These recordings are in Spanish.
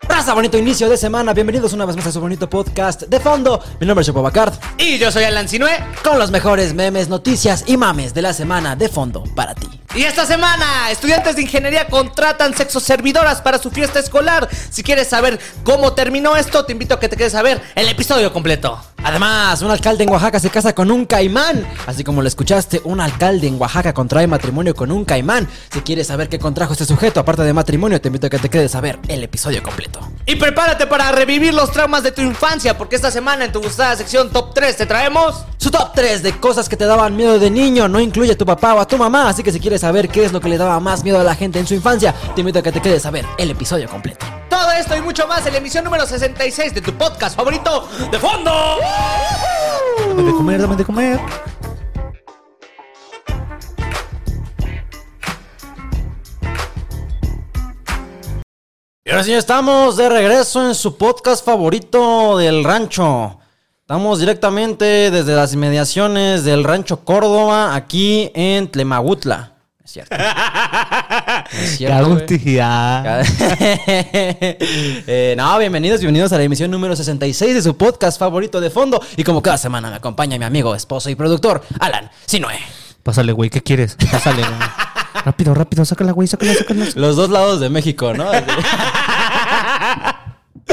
Raza, bonito inicio de semana. Bienvenidos una vez más a su bonito podcast de fondo. Mi nombre es Chopo Bacard. Y yo soy Alan Sinue. Con los mejores memes, noticias y mames de la semana de fondo para ti. Y esta semana, estudiantes de ingeniería contratan sexoservidoras para su fiesta escolar. Si quieres saber cómo terminó esto, te invito a que te quedes a ver el episodio completo. Además, un alcalde en Oaxaca se casa con un caimán. Así como lo escuchaste, un alcalde en Oaxaca contrae matrimonio con un caimán. Si quieres saber qué contrajo este sujeto, aparte de matrimonio, te invito a que te quedes a ver el episodio completo. Y prepárate para revivir los traumas de tu infancia, porque esta semana en tu gustada sección Top 3 te traemos... Su top 3 de cosas que te daban miedo de niño no incluye a tu papá o a tu mamá, así que si quieres saber qué es lo que le daba más miedo a la gente en su infancia, te invito a que te quedes a ver el episodio completo. Todo esto y mucho más en la emisión número 66 de tu podcast favorito de fondo. Dame de comer, dame de comer. Y ahora sí estamos de regreso en su podcast favorito del rancho. Estamos directamente desde las inmediaciones del rancho Córdoba, aquí en Tlemagutla. Es cierto. Es cierto. Eh, no, bienvenidos, bienvenidos a la emisión número 66 de su podcast favorito de fondo. Y como cada semana me acompaña mi amigo, esposo y productor, Alan Sinue. Pásale, güey, ¿qué quieres? Pásale, güey. rápido, rápido, sácala, güey, sácala, sácala. Los dos lados de México, ¿no?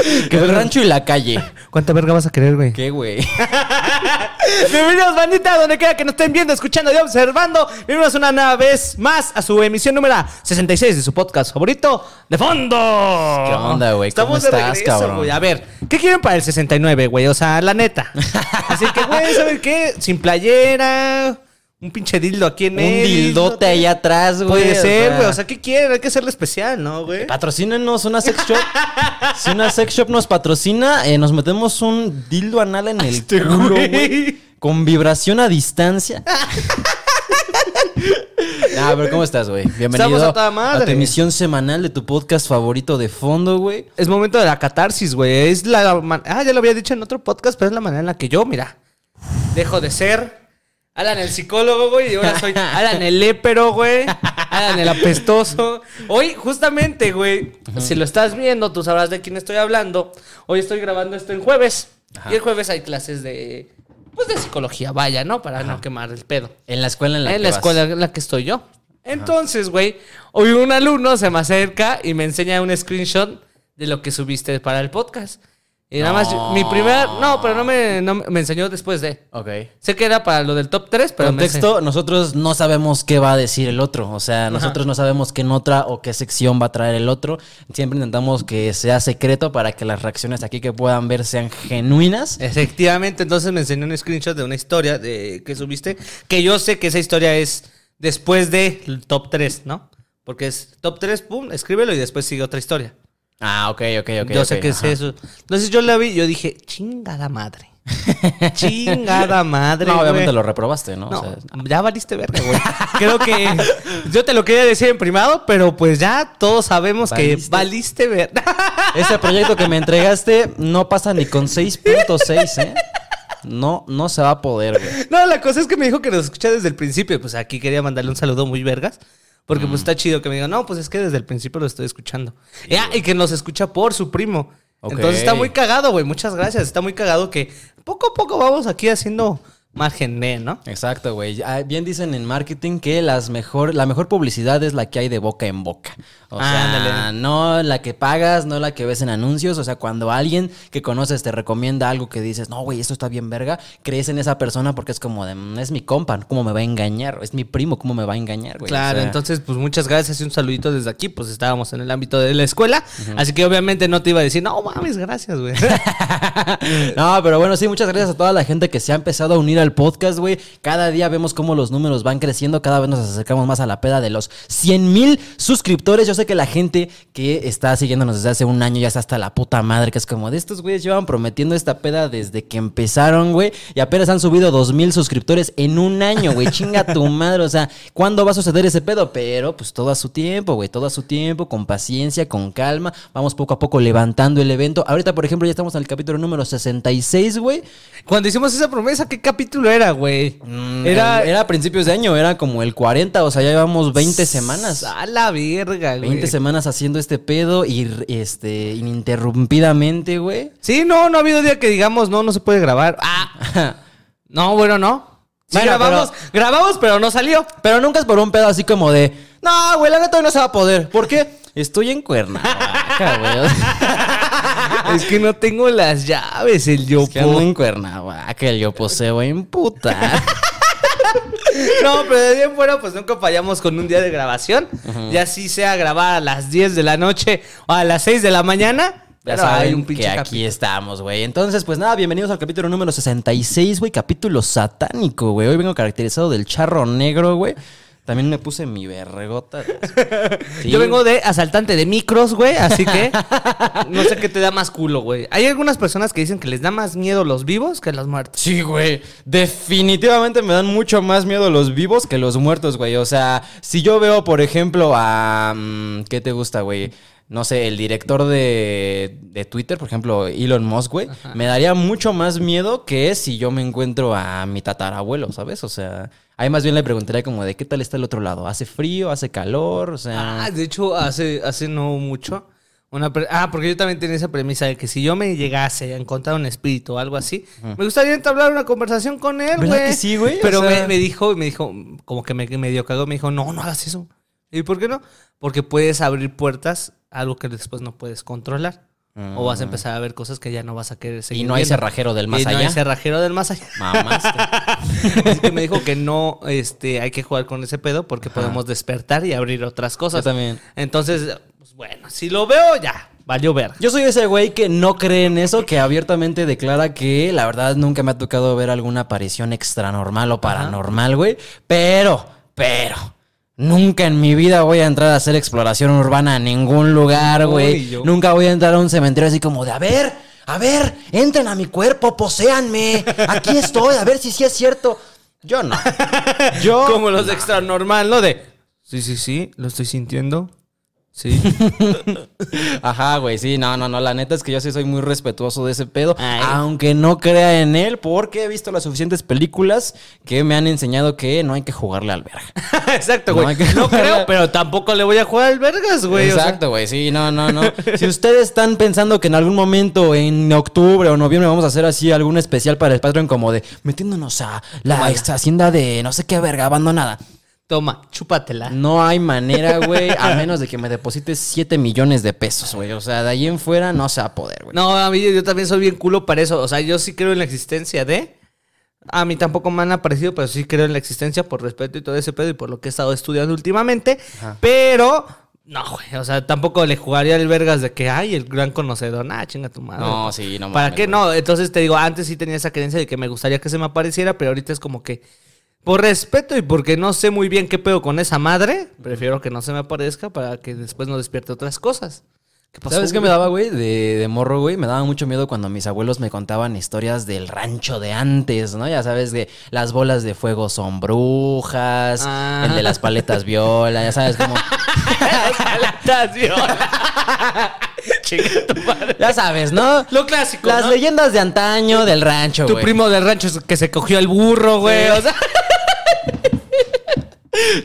El rancho y la calle. ¿Cuánta verga vas a querer, güey? ¿Qué, güey? Bienvenidos, bandita, donde quiera que nos estén viendo, escuchando y observando. Bienvenidos una vez más a su emisión número 66 de su podcast favorito, De Fondo. ¿Qué onda, güey? ¿Cómo Estamos de estás, regreso, cabrón? güey. A ver, ¿qué quieren para el 69, güey? O sea, la neta. Así que, güey, ¿saben qué? Sin playera, un pinche dildo aquí en Un medio. dildote ahí atrás, güey. Puede ser, güey. O sea, ¿qué quieren? Hay que hacerlo especial, ¿no, güey? Patrocínenos una sex shop. si una sex shop nos patrocina, eh, nos metemos un dildo anal en el Este culo, güey. Con vibración a distancia. Ah, pero ¿cómo estás, güey? Bienvenido a toda madre. tu emisión semanal de tu podcast favorito de fondo, güey. Es momento de la catarsis, güey. Es la. man- Ah, ya lo había dicho en otro podcast, pero es la manera en la que yo, mira, dejo de ser Alan el psicólogo, güey, y ahora soy Alan el épero, güey. Alan el apestoso. Hoy, justamente, güey, si lo estás viendo, tú sabrás de quién estoy hablando. Hoy estoy grabando esto en jueves. Y el jueves hay clases de. Pues de psicología, vaya, ¿no? Para no quemar el pedo. En la escuela en la en que la vas. escuela en la que estoy yo. Entonces, güey, hoy un alumno se me acerca y me enseña un screenshot de lo que subiste para el podcast. Y nada más, mi primer. No, pero no me, no me- me enseñó después de. Ok. Sé que era para lo del top 3, pero me Contexto, nosotros no sabemos qué va a decir el otro. O sea, nosotros no sabemos qué nota o qué sección va a traer el otro. Siempre intentamos que sea secreto para que las reacciones aquí que puedan ver sean genuinas. Efectivamente, entonces me enseñó un screenshot de una historia de que subiste. Que yo sé que esa historia es después del top 3, ¿no? Porque es top 3, pum, escríbelo y después sigue otra historia. Ah, ok, ok, ok. yo sé que ajá. es eso. Entonces yo la vi yo dije, chingada madre. chingada madre. No, obviamente güey". lo reprobaste, ¿no? No, O sea, ya valiste verga, güey. Creo que yo te lo quería decir en privado, pero pues ya todos sabemos que Valiste. valiste verga. ese proyecto que me entregaste no pasa ni con 6.6, ¿eh? No, no se va a poder, güey. No, la cosa es que me dijo que nos escucha desde el principio. Pues aquí quería mandarle un saludo muy vergas. Porque Mm. pues está chido que me diga, no, pues es que desde el principio lo estoy escuchando. Ya, y que nos escucha por su primo. Ok. Entonces está muy cagado, güey. Muchas gracias. Está muy cagado que poco a poco vamos aquí haciendo margen de, ¿no? Exacto, güey. Ah, Bien dicen en marketing que las mejor, la mejor publicidad es la que hay de boca en boca. O sea, Ándale. no la que pagas, no la que ves en anuncios. O sea, cuando alguien que conoces te recomienda algo que dices, no, güey, esto está bien verga, crees en esa persona porque es como de, "Mm, es mi compa, ¿cómo me va a engañar? Es mi primo, ¿cómo me va a engañar, güey? Claro, O sea, entonces, pues muchas gracias y un saludito desde aquí. Pues estábamos en el ámbito de la escuela. Así que obviamente no te iba a decir, no mames, gracias, güey. No, pero bueno, sí, muchas gracias a toda la gente que se ha empezado a unir al podcast, güey. Cada día vemos cómo los números van creciendo, cada vez nos acercamos más a la peda de los 100 mil suscriptores. Yo sé que la gente que está siguiéndonos desde hace un año ya está hasta la puta madre, que es como de estos güeyes llevan prometiendo esta peda desde que empezaron, güey, y apenas han subido 2 mil suscriptores en un año, güey. Chinga tu madre, o sea, ¿cuándo va a suceder ese pedo? Pero pues todo a su tiempo, güey, todo a su tiempo, con paciencia, con calma. Vamos poco a poco levantando el evento. Ahorita, por ejemplo, ya estamos en el capítulo número 66, güey. Cuando hicimos esa promesa, ¿qué capítulo capítulo era, güey? Mm, Era, era a principios de año, era como el 40, o sea, ya llevamos 20 semanas. A la verga, güey. 20 semanas haciendo este pedo y este ininterrumpidamente, güey. Sí, no, no ha habido día que digamos, no, no se puede grabar. Ah, no, bueno, no. Sí, Bueno, grabamos, grabamos, pero no salió. Pero nunca es por un pedo así como de, no, güey, la neta hoy no se va a poder. ¿Por qué? Estoy en Cuernavaca, güey. es que no tengo las llaves, el yo Es que ando en Cuernavaca, el yo poseo en puta. No, pero de bien fuera, pues nunca fallamos con un día de grabación. Ya así sea grabar a las 10 de la noche o a las 6 de la mañana. Ya pero saben hay un pinche que aquí capítulo. estamos, güey. Entonces, pues nada, bienvenidos al capítulo número 66, güey. Capítulo satánico, güey. Hoy vengo caracterizado del charro negro, güey. También me puse mi vergota. Sí. Yo vengo de asaltante de micros, güey, así que no sé qué te da más culo, güey. Hay algunas personas que dicen que les da más miedo los vivos que los muertos. Sí, güey. Definitivamente me dan mucho más miedo los vivos que los muertos, güey. O sea, si yo veo, por ejemplo, a... mm, ¿Qué te gusta, güey? No sé, el director de, de Twitter, por ejemplo, Elon Musk, güey. Me daría mucho más miedo que si yo me encuentro a mi tatarabuelo, ¿sabes? O sea, ahí más bien le preguntaría como de qué tal está el otro lado. ¿Hace frío? ¿Hace calor? O sea... Ah, de hecho, hace, hace no mucho. Una ah, porque yo también tenía esa premisa de que si yo me llegase a encontrar un espíritu o algo así, me gustaría entablar una conversación con él, ¿Verdad güey. que sí, güey? Pero O sea- me, me dijo, me dijo, como que me medio cagó, me dijo, no, no hagas eso. ¿Y por qué no? Porque puedes abrir puertas algo que después no puedes controlar. O vas a empezar a ver cosas que ya no vas a querer seguir y no hay viendo. cerrajero del más y no allá. hay cerrajero del más allá. Mamás. Así que me dijo que no este, hay que jugar con ese pedo porque podemos despertar y abrir otras cosas. Yo también. Entonces, pues, bueno, si lo veo, ya, valió ver. Yo soy ese güey que no cree en eso, que abiertamente declara que la verdad nunca me ha tocado ver alguna aparición extranormal o paranormal, güey. Pero, pero, nunca en mi vida voy a entrar a hacer exploración urbana a ningún lugar, güey. Nunca voy a entrar a un cementerio así como de, a ver, a ver, entren a mi cuerpo, poséanme. Aquí estoy, a ver si sí es cierto. Yo no. Yo. Como los de extra normal, ¿no? De, sí, sí, sí, lo estoy sintiendo. Sí. Ajá, güey, sí, no, no, no, la neta es que yo sí soy muy respetuoso de ese pedo, Ay. aunque no crea en él, porque he visto las suficientes películas que me han enseñado que no hay que jugarle al verga. Exacto, güey. que No, jugar. creo, pero tampoco le voy a jugar al vergas, güey. o sea. Exacto, güey, sí, no, no, no. si ustedes están pensando que en algún momento, en octubre o noviembre, vamos a hacer así algún especial para el Patreon como de metiéndonos a la hacienda de no sé qué verga abandonada. Toma, chúpatela. No hay manera, güey, a menos de que me deposites 7 millones de pesos, güey. O sea, de ahí en fuera no se va a poder, güey. No, a mí yo también soy bien culo para eso. O sea, yo sí creo en la existencia de. A mí tampoco me han aparecido, pero sí creo en la existencia por respeto y todo ese pedo y por lo que he estado estudiando últimamente. Pero, no, güey. O sea, tampoco le jugaría el vergas de que, ay, el gran conocedor. Nah, chinga tu madre. No, sí, no ¿Para mames, qué güey. no? Entonces te digo, antes sí tenía esa creencia de que me gustaría que se me apareciera, pero ahorita es como que. Por respeto y porque no sé muy bien qué pedo con esa madre, prefiero que no se me aparezca para que después no despierte otras cosas. ¿Qué pasó? ¿Sabes qué me daba, güey? De, de morro, güey. Me daba mucho miedo cuando mis abuelos me contaban historias del rancho de antes, ¿no? Ya sabes, de las bolas de fuego son brujas, Ah. el de las paletas viola, ya sabes, como... Chinga tu madre. Ya sabes, ¿no? Lo clásico. Las ¿no? leyendas de antaño del rancho, Tu güey. primo del rancho es que se cogió al burro, güey. Sí. O sea,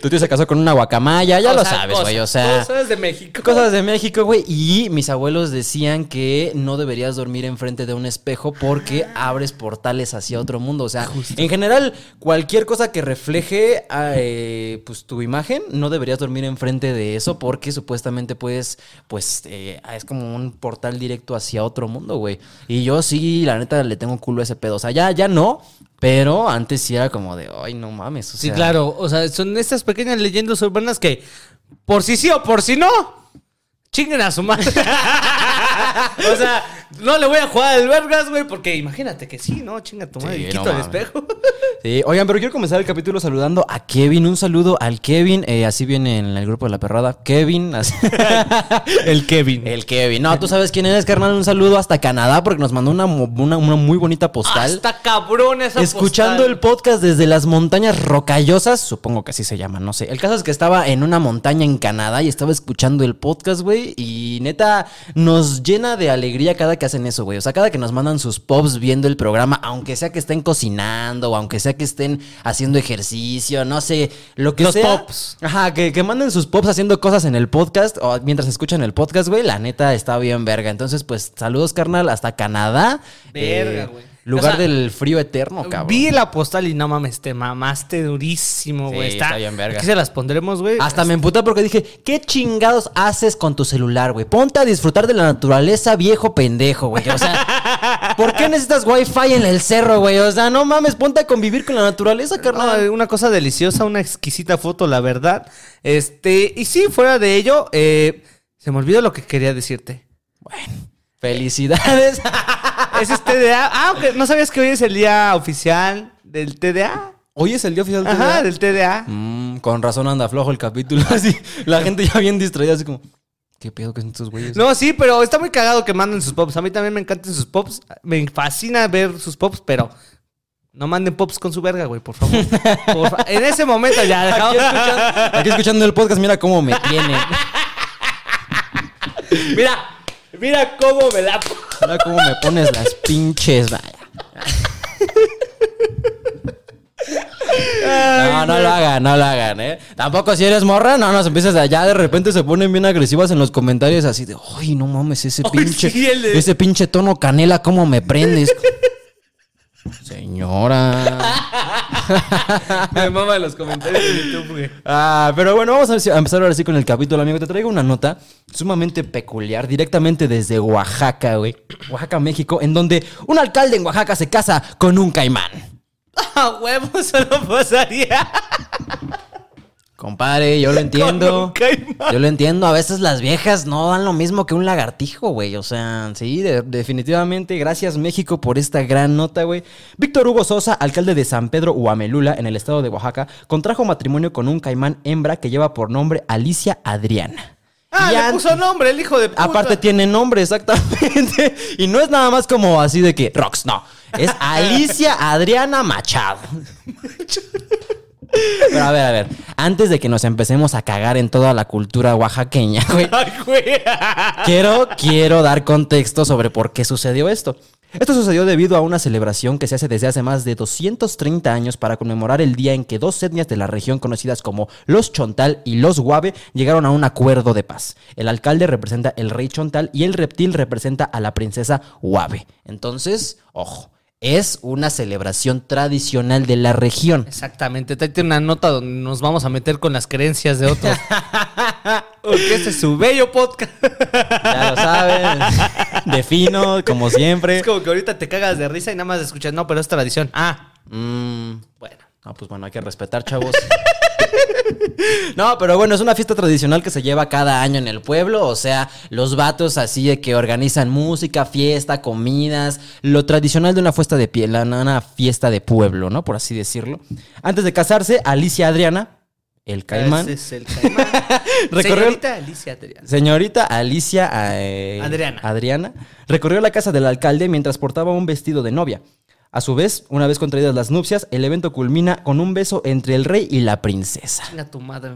Tu tío se casó con una guacamaya, ya o lo sea, sabes, güey. O sea... Cosas de México. Cosas de México, güey. Y mis abuelos decían que no deberías dormir enfrente de un espejo porque abres portales hacia otro mundo. O sea, en general, cualquier cosa que refleje eh, pues, tu imagen, no deberías dormir enfrente de eso porque supuestamente puedes, pues, eh, es como un portal directo hacia otro mundo, güey. Y yo sí, la neta, le tengo culo a ese pedo. O sea, ya, ya no. Pero antes sí era como de, ay, no mames. o Sí, sea, claro. O sea, son estas pequeñas leyendas urbanas que, por si sí o por si no, chinguen a su madre. o sea, no le voy a jugar al vergas, güey, porque imagínate que sí, ¿no? Chinga tu madre. Sí, y no quito el espejo. Sí, oigan, pero quiero comenzar el capítulo saludando a Kevin. Un saludo al Kevin. eh, así viene en el grupo de la perrada. Kevin. así- el Kevin. el Kevin. No, tú sabes quién eres, carnal. Un saludo hasta Canadá porque nos mandó una, una, una muy bonita postal. Hasta cabrón esa Escuchando postal. el podcast desde las montañas rocallosas, supongo que así se llaman, no sé. El caso es que estaba en una montaña en Canadá y estaba escuchando el podcast, güey. Y neta, nos llena de alegría cada que hacen eso, güey. O sea, cada que nos mandan sus pops viendo el programa, aunque sea que estén cocinando o aunque sea que estén haciendo ejercicio, no sé, lo que Los sea. pops. Ajá, que, que manden sus pops haciendo cosas en el podcast o mientras escuchan el podcast, güey. La neta está bien verga. Entonces, pues, saludos, carnal, hasta Canadá. Verga, Eh, güey. Lugar O sea, del frío eterno, cabrón. Vi la postal y no mames, te mamaste durísimo, Sí, güey. está bien verga. Aquí se las pondremos, güey. Hasta me emputé porque dije, ¿qué chingados haces con tu celular, güey? Ponte a disfrutar de la naturaleza, viejo pendejo, güey. O sea, ¿por qué necesitas wifi en el cerro, güey? O sea, no mames, ponte a convivir con la naturaleza, No, carnal. una cosa deliciosa, una exquisita foto, la verdad. Este, y sí, fuera de ello, eh, se me olvidó lo que quería decirte. Felicidades. Ese es TDA. Ah, ok, ¿no sabías que hoy es el día oficial del TDA? Hoy es el día oficial del Ajá, TDA. del TDA. Mm, con razón anda flojo el capítulo. Así, la gente ya bien distraída, así como, ¿qué pedo que son estos güeyes? No, sí, pero está muy cagado que manden sus pops. A mí también me encantan sus pops. Me fascina ver sus pops, pero no manden pops con su verga, güey, por favor. Por fa- en ese momento ya Aquí dejamos. escuchando, aquí escuchando el podcast, mira cómo me tiene. Mira, mira cómo me la. Mira cómo me pones las pinches, vaya. No, no lo hagan, no lo hagan, ¿eh? Tampoco si eres morra, no nos empieces a ya de repente se ponen bien agresivas en los comentarios así de, ay, no mames, ese pinche, sí, el de- ese pinche tono canela, cómo me prendes. Señora. Me mama los comentarios de YouTube, güey. Ah, pero bueno, vamos a ver si- a empezar ahora sí con el capítulo, amigo. Te traigo una nota sumamente peculiar, directamente desde Oaxaca, güey. Oaxaca, México, en donde un alcalde en Oaxaca se casa con un caimán. A huevo, eso no pasaría. Compadre, yo lo entiendo. Yo lo entiendo. A veces las viejas no dan lo mismo que un lagartijo, güey. O sea, sí, de- definitivamente. Gracias, México, por esta gran nota, güey. Víctor Hugo Sosa, alcalde de San Pedro Huamelula, en el estado de Oaxaca, contrajo matrimonio con un caimán hembra que lleva por nombre Alicia Adriana. Ah, le puso nombre, el hijo de puta. Aparte tiene nombre, exactamente. Y no es nada más como así de que Rox, no. Es Alicia Adriana Machado. Pero a ver, a ver. Antes de que nos empecemos a cagar en toda la cultura oaxaqueña, güey. Quiero, quiero dar contexto sobre por qué sucedió esto. Esto sucedió debido a una celebración que se hace desde hace más de 230 años para conmemorar el día en que dos etnias de la región conocidas como los Chontal y los Guave llegaron a un acuerdo de paz. El alcalde representa el rey Chontal y el reptil representa a la princesa Guave. Entonces, ojo, es una celebración tradicional de la región. Exactamente, tráete una nota donde nos vamos a meter con las creencias de otros. Porque este es su bello podcast. Ya lo saben. Defino, como siempre. Es como que ahorita te cagas de risa y nada más escuchas, no, pero es tradición. Ah, Mm, bueno. No, pues bueno, hay que respetar, chavos. no, pero bueno, es una fiesta tradicional que se lleva cada año en el pueblo. O sea, los vatos así de que organizan música, fiesta, comidas. Lo tradicional de una fiesta de piel, una fiesta de pueblo, ¿no? Por así decirlo. Antes de casarse, Alicia Adriana, el caimán. Ese es el caimán. Señorita Alicia Adriana. Señorita Alicia eh, Adriana. Adriana recorrió la casa del alcalde mientras portaba un vestido de novia. A su vez, una vez contraídas las nupcias, el evento culmina con un beso entre el rey y la princesa. Chinga tu madre.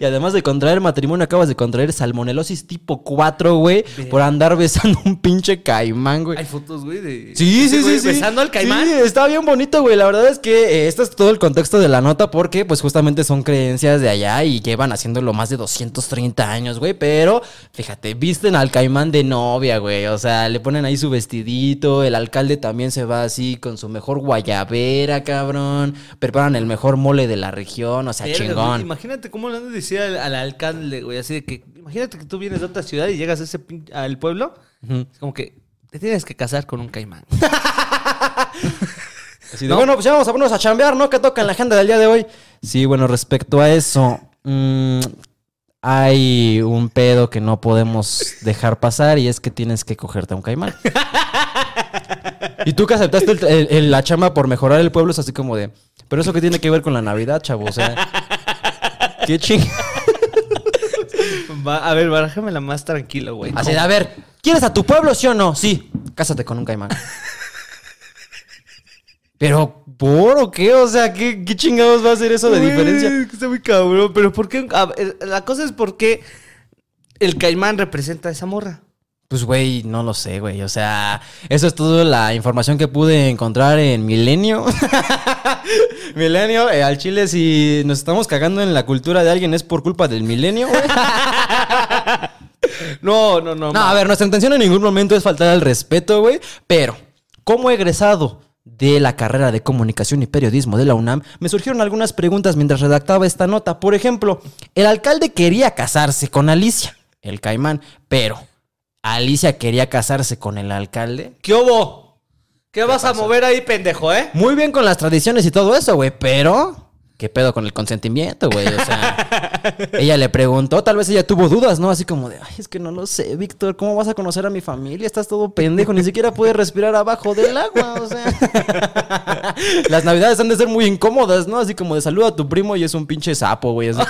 Y además de contraer matrimonio, acabas de contraer salmonelosis tipo 4, güey, por andar besando un pinche caimán, güey. Hay fotos, güey, de. Sí, sí, güey sí, sí. Besando al caimán. Sí, está bien bonito, güey. La verdad es que eh, este es todo el contexto de la nota porque, pues, justamente son creencias de allá y llevan haciéndolo más de 230 años, güey. Pero, fíjate, visten al caimán de novia, güey. O sea, le ponen ahí su vestidito. El alcalde también se va así con su mejor guayabera, cabrón. Preparan el mejor mole de la región. O sea, güey, chingón. Imagínate cómo le han de decir al, al alcalde, güey, así de que, imagínate que tú vienes de otra ciudad y llegas a ese pin- al pueblo, es como que te tienes que casar con un caimán. Así de, ¿No? Bueno, pues ya vamos a ponernos a chambear, ¿no? ¿Qué toca en la agenda del día de hoy? Sí, bueno, respecto a eso, mm, hay un pedo que no podemos dejar pasar y es que tienes que cogerte a un caimán. y tú que aceptaste el- el- el- la chamba por mejorar el pueblo es así como de, pero eso que tiene que ver con la Navidad, chavo, o sea, qué ching. Va, a ver, barájamela más tranquilo, güey. Así a ver, ¿quieres a tu pueblo, sí o no? Sí, cásate con un caimán. Pero, ¿por o qué? O sea, ¿qué, qué chingados va a hacer eso de Güey, diferencia? Está muy cabrón, pero ¿por qué? A ver, la cosa es por qué el caimán representa a esa morra. Pues, güey, no lo sé, güey. O sea, eso es toda la información que pude encontrar en Milenio. milenio, eh, al chile, si nos estamos cagando en la cultura de alguien es por culpa del milenio, güey. No, no, no. No, a ver, nuestra intención en ningún momento es faltar al respeto, güey. Pero, como egresado de la carrera de comunicación y periodismo de la UNAM, me surgieron algunas preguntas mientras redactaba esta nota. Por ejemplo, el alcalde quería casarse con Alicia, el caimán, pero Alicia quería casarse con el alcalde. ¿Qué hubo? ¿Qué, vas a mover ahí, pendejo, eh? Muy bien con las tradiciones y todo eso, güey, pero... ¿Qué pedo con el consentimiento, güey? O sea, ella le preguntó, tal vez ella tuvo dudas, ¿no? Así como de, ay, es que no lo sé, Víctor, ¿cómo vas a conocer a mi familia? Estás todo pendejo, ni siquiera puedes respirar abajo del agua, o sea. Las navidades han de ser muy incómodas, ¿no? Así como de saluda a tu primo y es un pinche sapo, güey. así.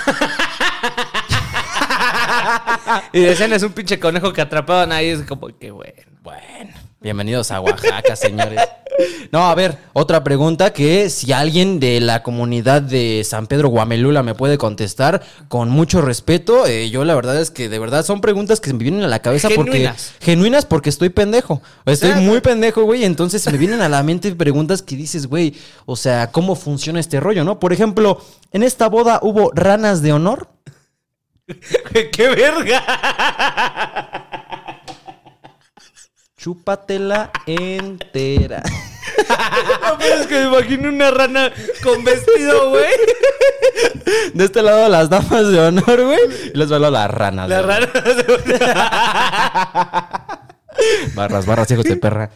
Y decían es un pinche conejo que atrapaban ahí. Es como que bueno. Bueno, bienvenidos a Oaxaca, señores. No, a ver, otra pregunta que si alguien de la comunidad de San Pedro Guamelula me puede contestar con mucho respeto, eh, yo la verdad es que de verdad son preguntas que me vienen a la cabeza Genuinas. porque genuinas porque estoy pendejo. Estoy muy pendejo, güey, entonces me vienen a la mente preguntas que dices, güey, o sea, ¿cómo funciona este rollo, no? Por ejemplo, en esta boda hubo ranas de honor. ¡Qué verga! Chúpatela entera. No, pero es que me imagino una rana con vestido, güey. De este lado las damas de honor, güey. Y les lado las ranas. La güey. rana. Barras, barras, hijos de perra.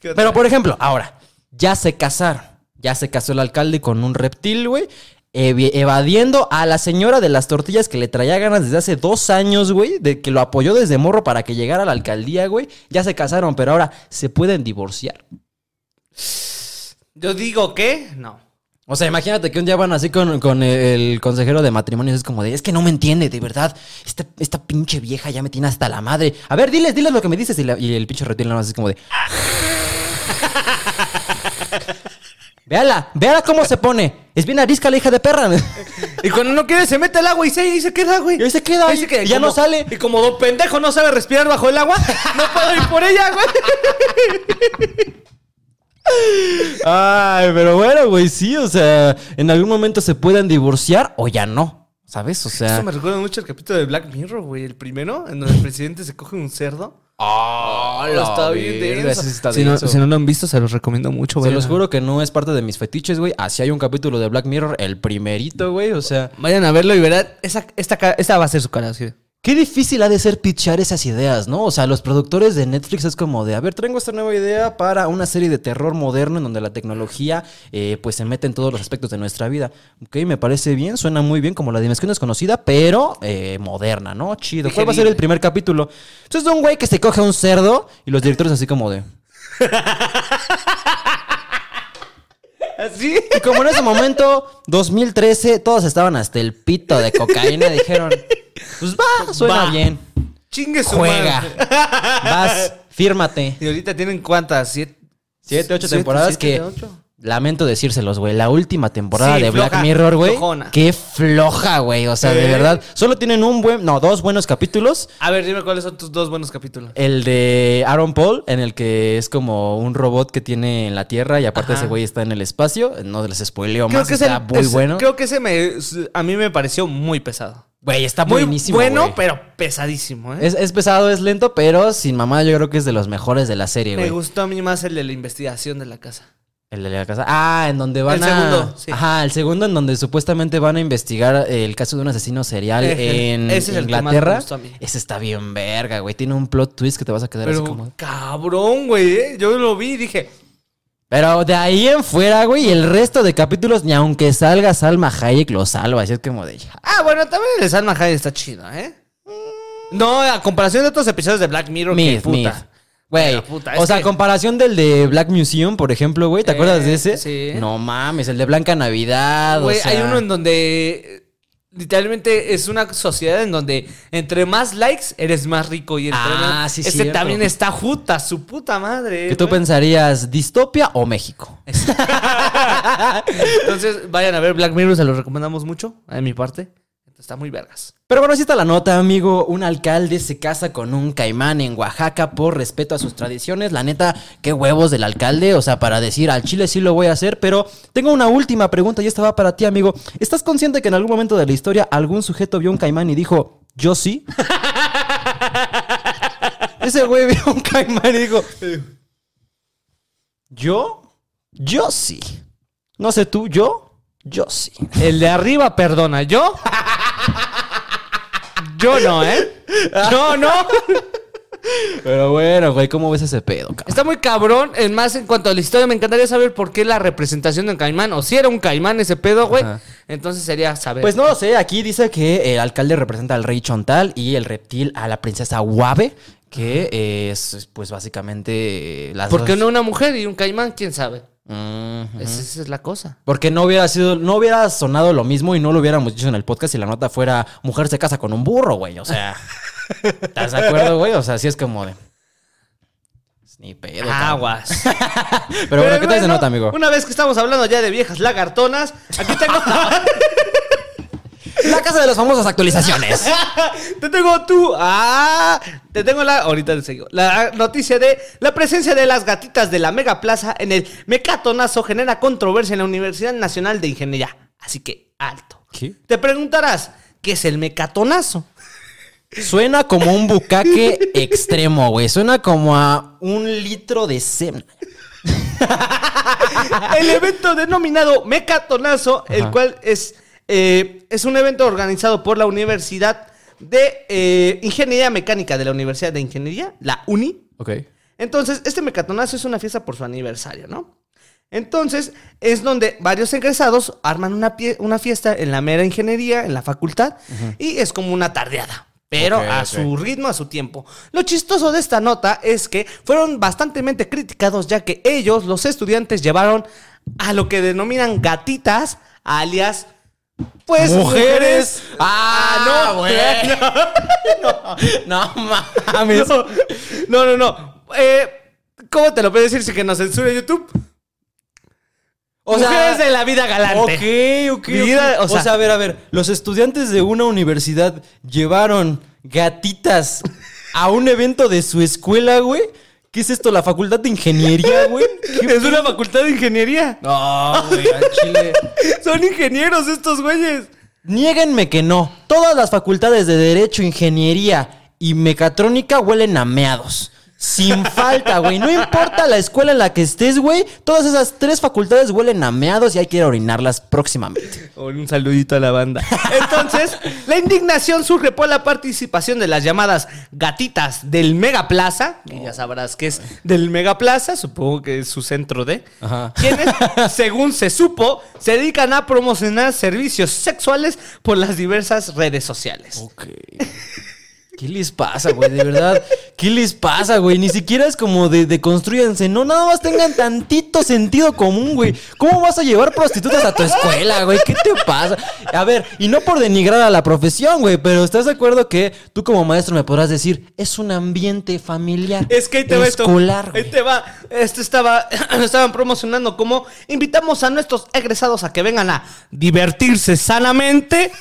Pero, por ejemplo, ahora, ya se casaron. Ya se casó el alcalde con un reptil, güey. Evadiendo a la señora de las tortillas que le traía ganas desde hace dos años, güey. De que lo apoyó desde morro para que llegara a la alcaldía, güey. Ya se casaron, pero ahora se pueden divorciar. Yo digo que no. O sea, imagínate que un día van así con, con el consejero de matrimonios. Es como de, es que no me entiende, de verdad. Esta, esta pinche vieja ya me tiene hasta la madre. A ver, diles, diles lo que me dices. Y, la- y el pinche reptil nada más es como de. Véala, véala cómo se pone. Es bien arisca la hija de perra. Y cuando no quiere, se mete al agua y se, y se queda, güey. Y ahí se queda, Ahí y- se queda. y ya no sale. Y como don pendejo no sabe respirar bajo el agua, no puedo ir por ella, güey. Ay, pero bueno, güey, sí. O sea, en algún momento se pueden divorciar o ya no. ¿Sabes? O sea. Eso me recuerda mucho al capítulo de Black Mirror, güey. El primero, en donde el presidente se coge un cerdo. Ah, está bien denso. Si no, si no lo han visto, se los recomiendo mucho, Se vayan los juro que no es parte de mis fetiches, güey. Así hay un capítulo de Black Mirror, el primerito, güey. O sea, Vayan a verlo y verán. Esa, esta, esta va a ser su cara, así. Qué difícil ha de ser pitchar esas ideas, ¿no? O sea, los productores de Netflix es como de, a ver, traigo esta nueva idea para una serie de terror moderno en donde la tecnología, eh, pues, se mete en todos los aspectos de nuestra vida. Ok, me parece bien, suena muy bien, como la dimensión desconocida, pero eh, moderna, ¿no? Chido. ¿Cuál va a ser el primer capítulo? Es de un güey que se coge a un cerdo y los directores así como de... Y como en ese momento, 2013, todos estaban hasta el pito de cocaína, dijeron, pues va, suena Va. bien. Chingue su Juega. madre. Vas, fírmate. Y ahorita tienen cuántas? ¿Siete? Siete, ocho Siete, temporadas siete, que... ocho. Lamento decírselos, güey. La última temporada Sí, de Black Mirror, güey. Qué floja, güey. O sea, de verdad. Solo tienen un buen... No, dos buenos capítulos. A ver, dime cuáles son tus dos buenos capítulos. El de Aaron Paul, en el que es como un robot que tiene en la Tierra y aparte Ajá. ese güey está en el espacio. No les spoileo Creo más, que es está el- muy es- bueno. Creo que ese me, a mí me pareció muy pesado. Güey, está Muy buenísimo, bueno, pero pesadísimo, ¿eh? Es, es pesado, es lento, pero sin mamá yo creo que es de los mejores de la serie, me güey. gustó a mí más el de la investigación de la casa. El de la casa. Ah, en donde van El a... segundo, sí. Ajá, el segundo en donde supuestamente van a investigar el caso de un asesino serial en Ese es el que Inglaterra. Ese está bien verga, güey. Tiene un plot twist que te vas a quedar Pero, así como... cabrón, güey, ¿eh? Yo lo vi y dije, Pero de ahí en fuera, güey, el resto de capítulos, ni aunque salga Salma Hayek, lo salva. Así es como de... ya. ah, bueno, también el de Salma Hayek está chido, ¿eh? No, a comparación de otros episodios de Black Mirror, que Myth, puta. Myth. Güey, o sea, que- comparación del de Black Museum, por ejemplo, güey, ¿te Eh, acuerdas de ese? sí. No mames, el de Blanca Navidad, Güey, o sea... hay uno en donde literalmente es una sociedad en donde entre más likes eres más rico y entre Ah, más- sí, Este cierto. también está juta, su puta madre. ¿Que tú pensarías distopia o México? Entonces, vayan a ver Black Mirror, se los recomendamos mucho, de mi parte. Está muy vergas. Pero bueno, así está la nota, amigo. Un alcalde se casa con un caimán en Oaxaca por respeto a sus tradiciones. La neta, qué huevos del alcalde. O sea, para decir al chile sí lo voy a hacer. Pero tengo una última pregunta y esta va para ti, amigo. ¿Estás consciente que en algún momento de la historia algún sujeto vio un caimán y dijo, yo sí? Ese güey vio un caimán y dijo, ¿yo? Yo sí. No sé tú, ¿yo? Yo sí. El de arriba perdona. ¿Yo? Yo no, ¿eh? Yo no. Pero bueno, güey, ¿cómo ves ese pedo, cabrón? Está muy cabrón. En más, en cuanto a la historia, me encantaría saber por qué la representación de un caimán. O si era un caimán ese pedo, güey. Ajá. Entonces sería saber. Pues no lo sé, aquí dice que el alcalde representa al rey Chontal y el reptil a la princesa Wabe, que es pues básicamente eh, las ¿Por qué dos- no una mujer y un caimán? ¿Quién sabe? Esa, esa es la cosa. Porque no hubiera sido, no hubiera sonado lo mismo y no lo hubiéramos dicho en el podcast si la nota fuera mujer se casa con un burro, güey. O sea, ¿estás de acuerdo, güey? O sea, sí es como de. pues, Ni pedo. Aguas. Pero bueno, ¿qué tal esa nota, amigo? Una vez que estamos hablando ya de viejas lagartonas, aquí tengo. La casa de las famosas actualizaciones. te tengo tú. Ah, te tengo la. Ahorita te sigo. La noticia de la presencia de las gatitas de la Mega Plaza en el Mecatonazo genera controversia en la Universidad Nacional de Ingeniería. Así que alto. ¿Qué? Te preguntarás, ¿qué es el Mecatonazo? Suena como un bucaque extremo, güey. Suena como a un litro de semen. El evento denominado Mecatonazo, el cual es, eh, es un evento organizado por la Universidad de eh, Ingeniería Mecánica de la Universidad de Ingeniería, la UNI. Ok. Entonces, este Mecatonazo es una fiesta por su aniversario, ¿no? Entonces, es donde varios egresados arman una, pie- una fiesta en la mera ingeniería, en la facultad, y es como una tardeada. Pero a su ritmo, a su tiempo. Lo chistoso de esta nota es que fueron bastantemente criticados ya que ellos, los estudiantes, llevaron a lo que denominan gatitas, alias, pues Mujeres. Ah, no, bueno. No mames. No, no, no. no. Eh, ¿Cómo te lo puedo decir sin que nos censure YouTube? O sea- Mujeres de la vida galante. Ok, ok. Vida, ok. o sea- a ver, a ver. Los estudiantes de una universidad llevaron gatitas a un evento de su escuela, güey. ¿Qué es esto? ¿La facultad de ingeniería, güey? ¿Qué Es una facultad de ingeniería. No, güey, al chile. Son ingenieros estos güeyes. Niéguenme que no. Todas las facultades de Derecho, Ingeniería y Mecatrónica huelen a meados. Sin falta, güey. No importa la escuela en la que estés, güey. Todas esas tres facultades huelen a meados y hay que ir a orinarlas próximamente. Un saludito a la banda. Entonces, la indignación surge por la participación de las llamadas gatitas del Mega Plaza, que ya sabrás que es del Mega Plaza, supongo que es su centro de, Ajá. quienes, según se supo, se dedican a promocionar servicios sexuales por las diversas redes sociales. Ok. ¿Qué les pasa, güey? De verdad, ¿qué les pasa, güey? Ni siquiera es como de, de construyanse. No, nada más tengan tantito sentido común, güey. ¿Cómo vas a llevar prostitutas a tu escuela, güey? ¿Qué te pasa? A ver, y no por denigrar a la profesión, güey, pero ¿estás de acuerdo que tú como maestro me podrás decir, es un ambiente familiar? Es que ahí te va esto. escolar, Ahí te va. Esto estaba, estaban promocionando como invitamos a nuestros egresados a que vengan a divertirse sanamente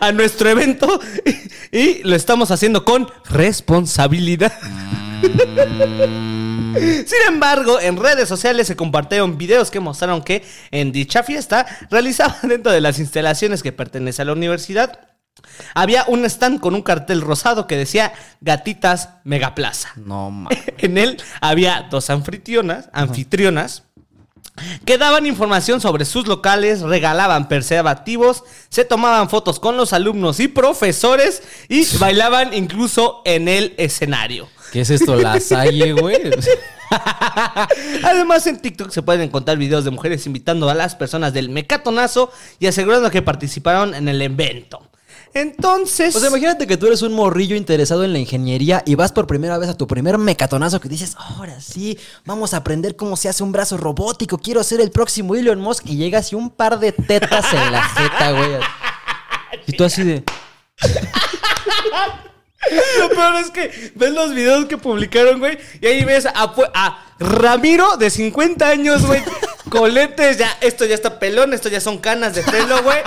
a nuestro evento y, y lo estamos haciendo con responsabilidad. Sin embargo, en redes sociales se compartieron videos que mostraron que en dicha fiesta realizada dentro de las instalaciones que pertenecen a la universidad había un stand con un cartel rosado que decía Gatitas Megaplaza. No, mames. En él había dos anfitrionas, anfitrionas que daban información sobre sus locales, regalaban preservativos, se tomaban fotos con los alumnos y profesores y bailaban incluso en el escenario. ¿Qué es esto? ¿La Salle, güey? Además, en TikTok se pueden encontrar videos de mujeres invitando a las personas del mecatonazo y asegurando que participaron en el evento. Entonces. O sea, imagínate que tú eres un morrillo interesado en la ingeniería y vas por primera vez a tu primer mecatonazo que dices, ahora sí, vamos a aprender cómo se hace un brazo robótico, quiero ser el próximo Elon Musk y llegas y un par de tetas en la jeta, güey. Y tú así de... Lo peor es que ves los videos que publicaron, güey, y ahí ves a, Ramiro de 50 años, güey, coletes, ya, esto ya está pelón, esto ya son canas de pelo, güey,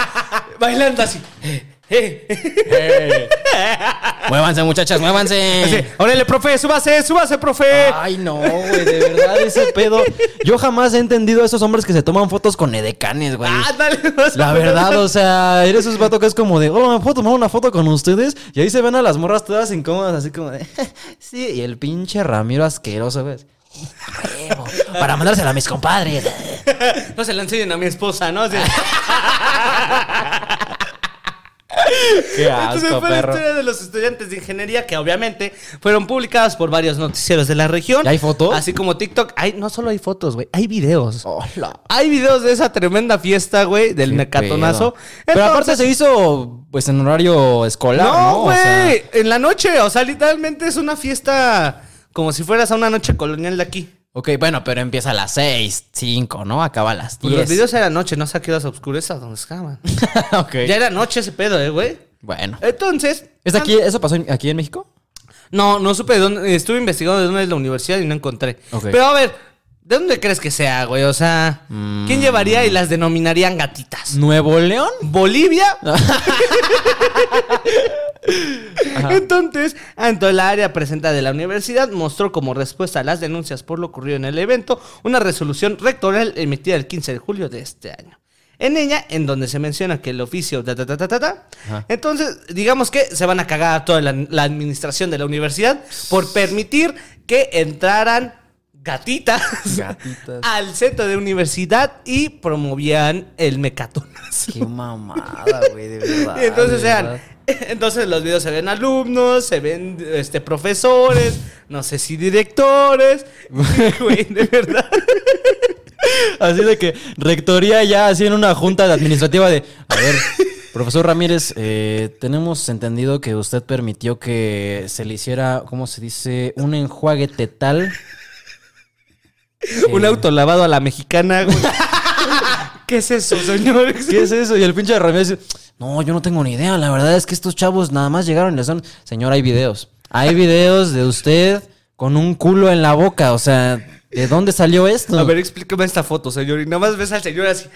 bailando así. Eh. Muévanse, muchachas, muévanse. Órale, profe, súbase, súbase, profe. Ay, no, güey, de verdad, ese pedo. Yo jamás he entendido a esos hombres que se toman fotos con edecanes, güey. Ah, dale, La verdad, o sea, eres esos vatos que es como de, hola, ¿me puedo tomar una foto con ustedes? Y ahí se ven a las morras todas incómodas, así como de, sí, y el pinche Ramiro asqueroso, güey. "Huevo, Para mandársela a mis compadres. No se la enseñen a mi esposa, ¿no? Así- Qué Entonces fue la perro. historia de los estudiantes de ingeniería que obviamente fueron publicadas por varios noticieros de la región. ¿Y hay fotos? Así como TikTok. Hay, no solo hay fotos, güey, hay videos. Hola. Hay videos de esa tremenda fiesta, güey, del Qué mecatonazo. pedo. Pero aparte Entonces- se hizo, pues, en horario escolar, ¿no? No, O güey, sea, en la noche, o sea, literalmente es una fiesta como si fueras a una noche colonial de aquí. Ok, bueno, pero empieza a las 6, 5, ¿no? Acaba a las 10. Pues los videos eran noche, no sé a qué horas oscuras donde estaban. ok. Ya era noche ese pedo, eh, güey. Bueno. Entonces. ¿Es aquí, ¿Eso pasó aquí en México? No, no supe de dónde. Estuve investigando de dónde es la universidad y no encontré. Ok. Pero a ver, ¿de dónde crees que sea, güey? O sea, ¿quién llevaría y las denominarían gatitas? ¿Nuevo León? ¿Bolivia? Entonces, ante el área presenta de la universidad mostró como respuesta a las denuncias por lo ocurrido en el evento una resolución rectoral emitida el 15 de julio de este año. En ella, en donde se menciona que el oficio... ta, ta, ta, ta, ta, ta, Ajá. entonces, digamos que se van a cagar a toda la, la administración de la universidad por permitir que entraran gatitas, Gatitas. al centro de universidad y promovían el mecatonazo. Qué mamada, güey, de verdad. Y entonces de sean, verdad. entonces los videos se ven alumnos, se ven este profesores, no sé si directores, güey, de verdad. Así de que rectoría ya así en una junta administrativa de, a ver, profesor Ramírez, eh, tenemos entendido que usted permitió que se le hiciera, ¿cómo se dice? Un enjuague tetal. Un Eh, autolavado a la mexicana, güey. ¿Qué es eso, señores? ¿Qué es eso? Y el pinche Ramírez dice, no, yo no tengo ni idea. La verdad es que estos chavos nada más llegaron y le son, señor, hay videos. Hay videos de usted con un culo en la boca. O sea, ¿de dónde salió esto? A ver, explícame esta foto, señor. Y nada más ves al señor así.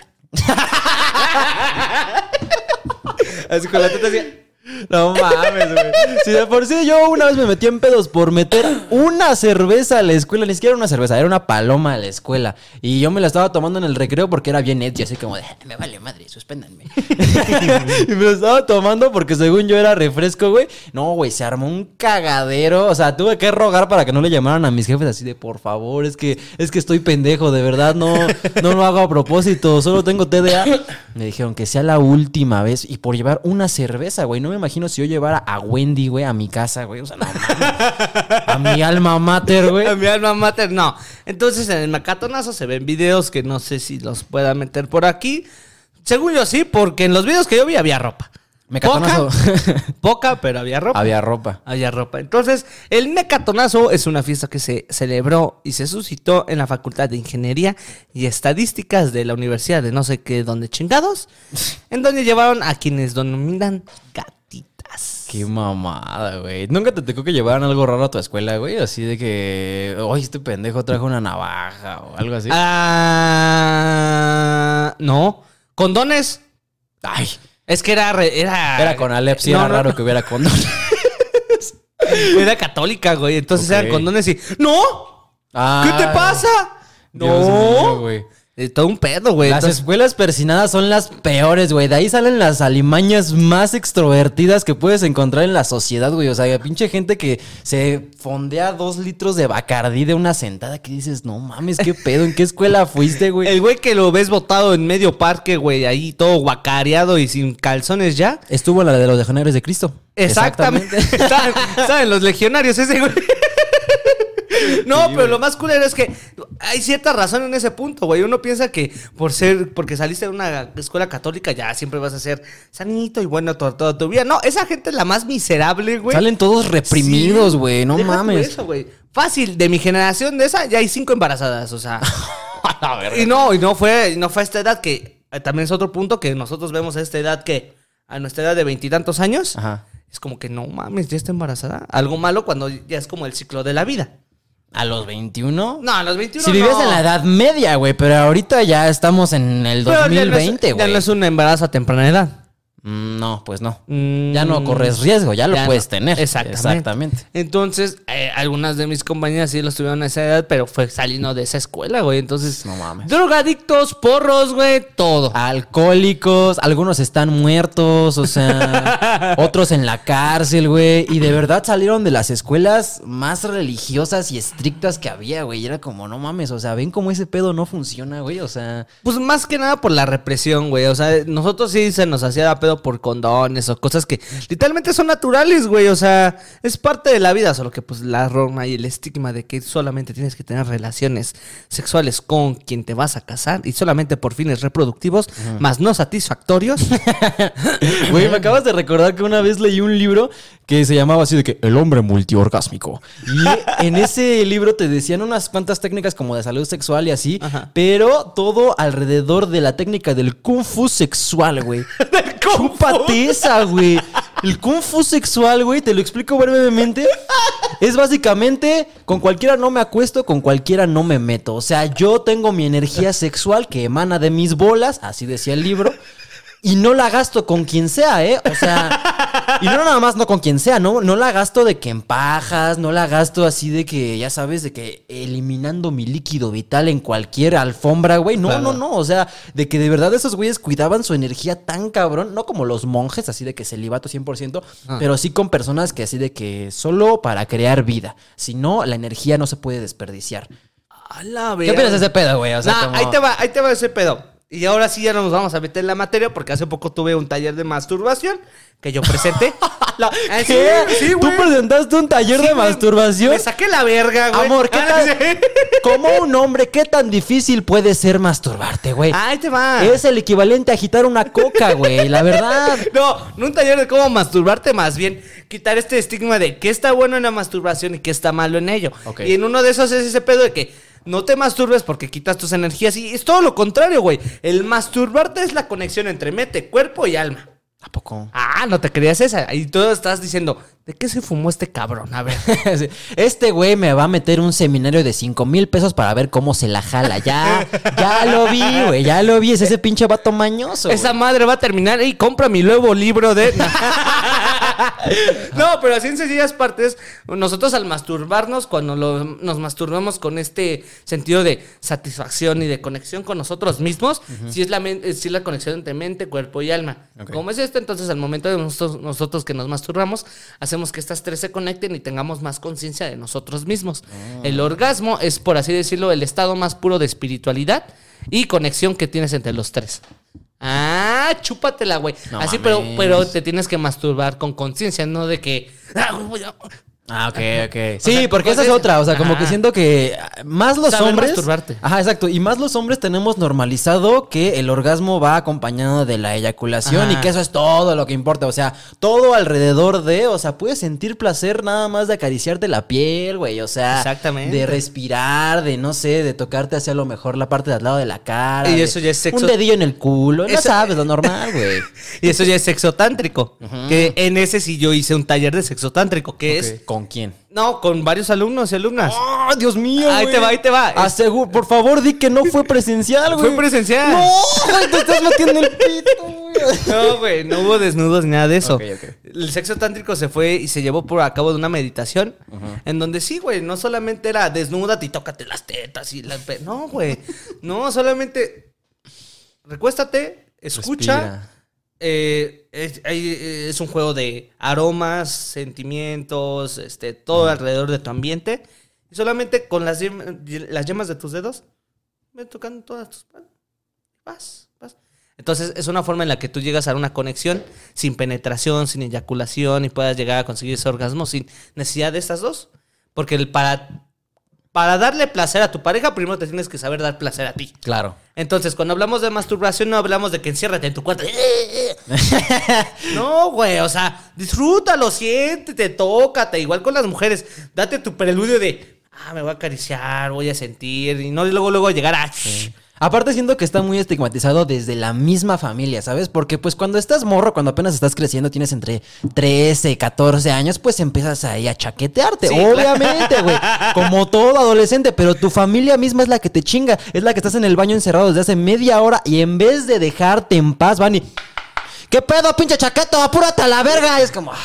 así con la teta así. No mames, güey. Si de por sí yo una vez me metí en pedos por meter una cerveza a la escuela, ni siquiera una cerveza, era una paloma a la escuela. Y yo me la estaba tomando en el recreo porque era bien edgy, así como de, me vale madre, suspéndanme. y me lo estaba tomando porque según yo era refresco, güey. No, güey, se armó un cagadero. O sea, tuve que rogar para que no le llamaran a mis jefes así de, por favor, es que, es que estoy pendejo, de verdad, no, no lo hago a propósito, solo tengo TDA. Me dijeron que sea la última vez y por llevar una cerveza, güey. No me imagino si yo llevara a Wendy, güey, a mi casa, güey. O sea, no. A mi alma mater, güey. A mi alma mater, no. Entonces en el macatonazo se ven videos que no sé si los pueda meter por aquí. Según yo sí, porque en los videos que yo vi había ropa. Mecatonazo. Poca, poca, pero había ropa. Había ropa. Había ropa. Entonces, el Mecatonazo es una fiesta que se celebró y se suscitó en la Facultad de Ingeniería y Estadísticas de la Universidad de no sé qué, donde chingados, en donde llevaron a quienes denominan gatitas. Qué mamada, güey. ¿Nunca te tocó que llevaran algo raro a tu escuela, güey? Así de que, oye, este pendejo trajo una navaja o algo así. Ah, no. Condones. Ay, Es que era. re- Era, era con Alep, No, era no, raro no. que hubiera condones. Era católica, güey. Entonces eran condones y. ¡No! ¿Qué te Ah, pasa? Dios mío, güey. Eh, todo un pedo, güey. Las Entonces- escuelas persinadas son las peores, güey. De ahí salen las alimañas más extrovertidas que puedes encontrar en la sociedad, güey. O sea, pinche gente que se fondea dos litros de bacardí de una sentada que dices, no mames, qué pedo, ¿en qué escuela fuiste, güey? El güey que lo ves botado en medio parque, güey, ahí todo guacareado y sin calzones ya. Estuvo en la de los legionarios de Cristo. Exactamente. ¿Saben, saben los legionarios ese güey? No, pero lo más culero es que hay cierta razón en ese punto, güey. Uno piensa que por ser, porque saliste de una escuela católica, ya siempre vas a ser sanito y bueno toda, toda tu vida. No, esa gente es la más miserable, güey. Salen todos reprimidos, Sí. güey. No Deja mames. eso, güey. Fácil, de mi generación de esa, ya hay cinco embarazadas, o sea. y no, y no fue, y no fue a esta edad que eh, también es otro punto que nosotros vemos a esta edad que a nuestra edad de veintitantos años Ajá. es como que no mames, ya está embarazada. Algo malo cuando ya es como el ciclo de la vida. ¿A los 21? No, a los 21 Si vivías no. en la edad media, güey, pero ahorita ya estamos en el Pero ya no es- 2020, Ya güey. no es un embarazo a temprana edad. Mm, No, pues no. Mm, Ya no corres riesgo, ya lo ya puedes no. tener. Exactamente. Exactamente. Entonces, eh, algunas de mis compañeras sí los tuvieron a esa edad, pero fue saliendo de esa escuela, güey. Entonces, No mames. drogadictos, porros, güey, todo. Alcohólicos, algunos están muertos, o sea, otros en la cárcel, güey. Y de verdad salieron de las escuelas más religiosas y estrictas que había, güey. Y era como, no mames, o sea, ven cómo ese pedo no funciona, güey. O sea, Pues más que nada por la represión, güey. O sea, nosotros sí se nos hacía de pedo por condones o cosas que literalmente son naturales, güey. O sea, es parte de la vida, solo que pues la norma y el estigma de que solamente tienes que tener relaciones sexuales con quien te vas a casar y solamente por fines reproductivos, más no satisfactorios. Güey, me acabas de recordar que una vez leí un libro que se llamaba así de que El hombre multiorgásmico. Y en ese libro te decían unas cuantas técnicas como de salud sexual y así, Ajá. pero todo alrededor de la técnica del kung fu sexual, güey. Güey. El kung fu sexual, güey, te lo explico brevemente. Es básicamente, con cualquiera no me acuesto, con cualquiera no me meto. O sea, yo tengo mi energía sexual que emana de mis bolas, así decía el libro. Y no la gasto con quien sea, ¿eh? O sea, y no nada más no con quien sea, ¿no? No la gasto de que en pajas, no la gasto así de que, ya sabes, de que eliminando mi líquido vital en cualquier alfombra, güey. No, no, no. O sea, de que de verdad esos güeyes cuidaban su energía tan cabrón, no como los monjes, así de que celibato 100%, Ah. pero sí con personas que así de que solo para crear vida. Si no, la energía no se puede desperdiciar. A la ¿Qué opinas de ese pedo, güey? O sea, Nah, como- ahí te va, ahí te va ese pedo. Y ahora sí ya nos vamos a meter en la materia porque hace poco tuve un taller de masturbación que yo presenté. La- Ah, sí, ¿Qué? sí, ¿Tú presentaste un taller Sí, de güey. masturbación? Me saqué la verga, güey. Amor, ¿qué Ah, tan, como un hombre, qué tan difícil puede ser masturbarte, güey? Ahí te va. Es el equivalente a agitar una coca, güey, la verdad. No, no un taller de cómo masturbarte, más bien quitar este estigma de qué está bueno en la masturbación y qué está malo en ello. Ok. Y en uno de esos es ese pedo de que no te masturbes porque quitas tus energías y es todo lo contrario, güey. El masturbarte es la conexión entre mente, cuerpo y alma. ¿A poco? Ah, no te creías esa. Y tú estás diciendo, ¿de qué se fumó este cabrón? A ver. Este güey me va a meter un seminario de 5 mil pesos para ver cómo se la jala. Ya, ya lo vi, güey, ya lo vi. Es ese pinche vato mañoso. Esa güey. madre va a terminar y compra mi nuevo libro de. no, pero así en sencillas partes, nosotros al masturbarnos, cuando lo- nos masturbamos con este sentido de satisfacción y de conexión con nosotros mismos, sí, es la sí es la conexión entre mente, cuerpo y alma. Como es esto, entonces al momento de nosotros, nosotros que nos masturbamos, hacemos que estas tres se conecten y tengamos más conciencia de nosotros mismos. El orgasmo es, por así decirlo, el estado más puro de espiritualidad y conexión que tienes entre los tres. Ah, chúpatela, güey. No Así, pero, pero te tienes que masturbar con conciencia, no de que. "Ah, güey, voy a-". Ah, ok, ok. Sí, sea, porque esa es otra. O sea, como Ajá. que siento que más los Saber hombres. masturbarte. Ajá, exacto. Y más los hombres tenemos normalizado que el orgasmo va acompañado de la eyaculación Ajá. y que eso es todo lo que importa. O sea, todo alrededor de. O sea, puedes sentir placer nada más de acariciarte la piel, güey. O sea, Exactamente. de respirar, de no sé, de tocarte hacia lo mejor la parte de al lado de la cara. Y de- eso ya es sexo- Un dedillo en el culo. No Eso- sabes, lo normal, güey. Y eso ya es sexo tántrico. Que en ese sí yo hice un taller de sexo tántrico, que es. ¿Con quién? No, con varios alumnos y alumnas. ¡Oh, Dios mío! Ahí güey! te va, ahí te va. Asegu- por favor, di que no fue presencial, güey. Fue presencial. No, güey, te estás metiendo el pito, güey. No, güey, no hubo desnudos ni nada de eso. El sexo tántrico se fue y se llevó por a cabo de una meditación en donde sí, güey, no solamente era desnúdate y tócate las tetas y la... pe- No, güey. No, solamente recuéstate, escucha. Respira. Eh, es, eh, es un juego de aromas, sentimientos, este, todo alrededor de tu ambiente. Y solamente con las, las yemas de tus dedos, ve tocando todas tus. Vas, vas. Entonces es una forma en la que tú llegas a una conexión sin penetración, sin eyaculación y puedas llegar a conseguir ese orgasmo sin necesidad de estas dos. Porque el para, para darle placer a tu pareja, primero te tienes que saber dar placer a ti. Claro. Entonces, cuando hablamos de masturbación, no hablamos de que enciérrate en tu cuarto. no, güey, o sea, disfrútalo, siéntete, tócate. Igual con las mujeres, date tu preludio de, ah, me voy a acariciar, voy a sentir, y no luego, luego llegar a. Aparte siento que está muy estigmatizado desde la misma familia, ¿sabes? Porque pues cuando estás morro, cuando apenas estás creciendo, tienes entre 13, 14 años, pues empiezas ahí a chaquetearte. Sí, Obviamente, güey. Como todo adolescente, pero tu familia misma es la que te chinga. Es la que estás en el baño encerrado desde hace media hora y en vez de dejarte en paz, van y... ¿qué pedo, pinche chaqueto? Apúrate a la verga. Y es como, "Ah,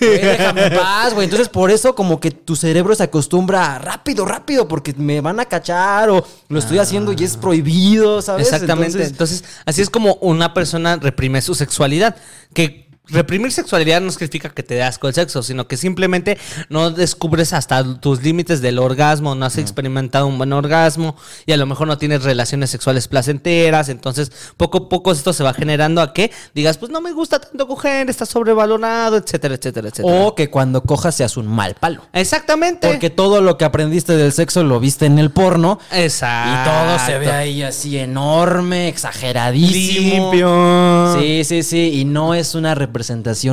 güey, déjame en paz, güey. Entonces, por eso, como que tu cerebro se acostumbra a rápido, rápido, porque me van a cachar o lo estoy haciendo y es prohibido, ¿sabes? Exactamente. Entonces, Entonces, así es como una persona reprime su sexualidad. Que reprimir sexualidad no significa que te dé asco el sexo, sino que simplemente no descubres hasta tus límites del orgasmo, no has experimentado un buen orgasmo y a lo mejor no tienes relaciones sexuales placenteras. Entonces, poco a poco esto se va generando a que digas, pues no me gusta tanto coger, está sobrevalorado, etcétera, etcétera, etcétera. o que cuando cojas seas un mal palo. Exactamente. Porque todo lo que aprendiste del sexo lo viste en el porno. Exacto. Y todo se ve ahí así enorme, exageradísimo. limpio. Sí, sí, sí. Y no es una representación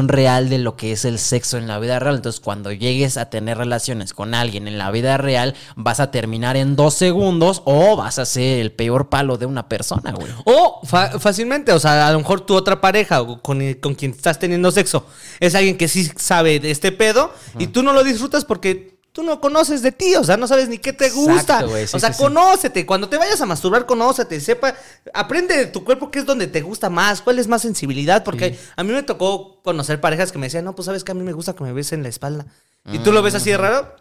real de lo que es el sexo en la vida real. Entonces, cuando llegues a tener relaciones con alguien en la vida real, vas a terminar en dos segundos o vas a ser el peor palo de una persona, güey. O fácilmente, o sea, a lo mejor tu otra pareja o con, con quien estás teniendo sexo es alguien que sí sabe de este pedo y tú no lo disfrutas porque tú no conoces de ti, o sea, no sabes ni qué te Exacto, gusta. sí, o sea, sí, sí. conócete. Cuando te vayas a masturbar, conócete, sepa, aprende de tu cuerpo qué es donde te gusta más, cuál es más sensibilidad, porque a mí me tocó conocer parejas que me decían, no, pues sabes que a mí me gusta que me besen la espalda. Y tú lo ves así de raro.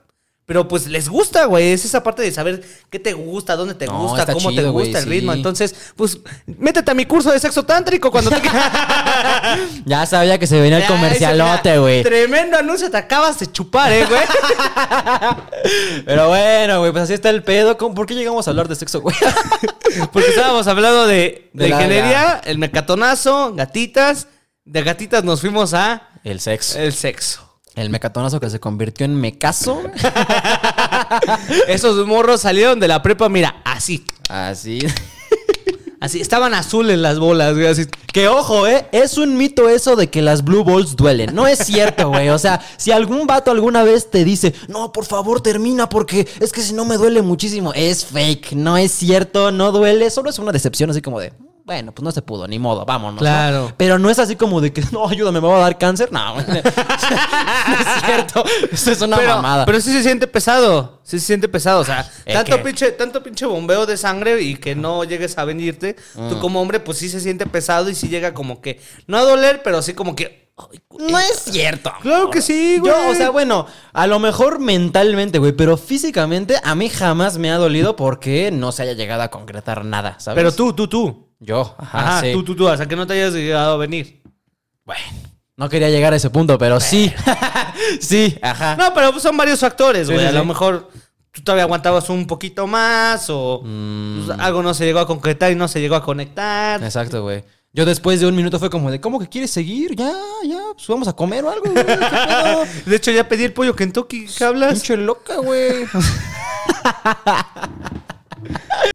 Pero pues les gusta, güey. Es esa parte de saber qué te gusta, dónde te No, gusta, cómo te chido, gusta el sí. ritmo. Entonces, pues, métete a mi curso de sexo tántrico cuando te Ya sabía que se venía el comercialote, güey. Tremendo anuncio, te acabas de chupar, eh, güey. Pero bueno, güey, pues así está el pedo. ¿Cómo- ¿Por qué llegamos a hablar de sexo, güey? Porque estábamos hablando de, de, De ingeniería, el mecatonazo, gatitas. De gatitas nos fuimos a El sexo. el sexo. El mecatonazo que se convirtió en mecazo. Esos morros salieron de la prepa, mira, así. Así. Así, estaban azules las bolas, güey, así. Que ojo, ¿eh? Es un mito eso de que las blue balls duelen. No es cierto, güey. O sea, si algún vato alguna vez te dice, no, por favor, termina porque es que si no me duele muchísimo. Es fake. No es cierto, no duele. Solo es una decepción así como de, bueno, pues no se pudo, ni modo, vámonos. ¿no? Claro. Pero no es así como de que, no, ayúdame, me va a dar cáncer. No, güey. no es cierto. Eso es una pero, mamada. pero sí se siente pesado. Sí se siente pesado. O sea, ¿Es tanto pinche, tanto pinche bombeo de sangre y que no llegues a venirte. Mm. Tú como hombre, pues sí se siente pesado y sí llega como que. No a doler, pero sí como que. ay. No es cierto. Claro que sí, güey. Yo, o sea, bueno, a lo mejor mentalmente, güey, pero físicamente a mí jamás me ha dolido porque no se haya llegado a concretar nada, ¿sabes? Pero tú, tú, tú. Yo, ajá, Ajá, sí. tú, tú, tú. Hasta que no te hayas llegado a venir. Bueno, no quería llegar a ese punto, pero sí. sí, ajá. No, pero pues son varios factores, güey. sí, a lo mejor tú todavía aguantabas un poquito más o Mm. pues, algo no se llegó a concretar y no se llegó a conectar. Exacto, güey. Yo después de un minuto fue como de, ¿cómo que quieres seguir? Ya, ya, pues vamos a comer o algo, güey. De hecho, ya pedí el pollo Kentucky. ¿Qué hablas? Pinche loca, güey.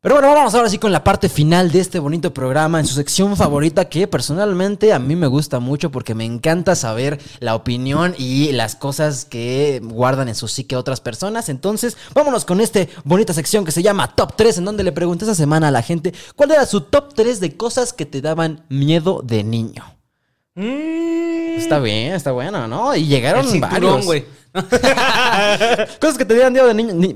Pero bueno, vamos ahora sí con la parte final de este bonito programa, en su sección favorita que personalmente a mí me gusta mucho porque me encanta saber la opinión y las cosas que guardan en su psique otras personas. Entonces, vámonos con esta bonita sección que se llama Top 3, en donde le pregunté esa semana a la gente cuál era su top 3 de cosas que te daban miedo de niño. Mm, Está bien, está bueno, ¿no? Y llegaron el cinturón, varios. Cosas que te dieran miedo de niño. ni-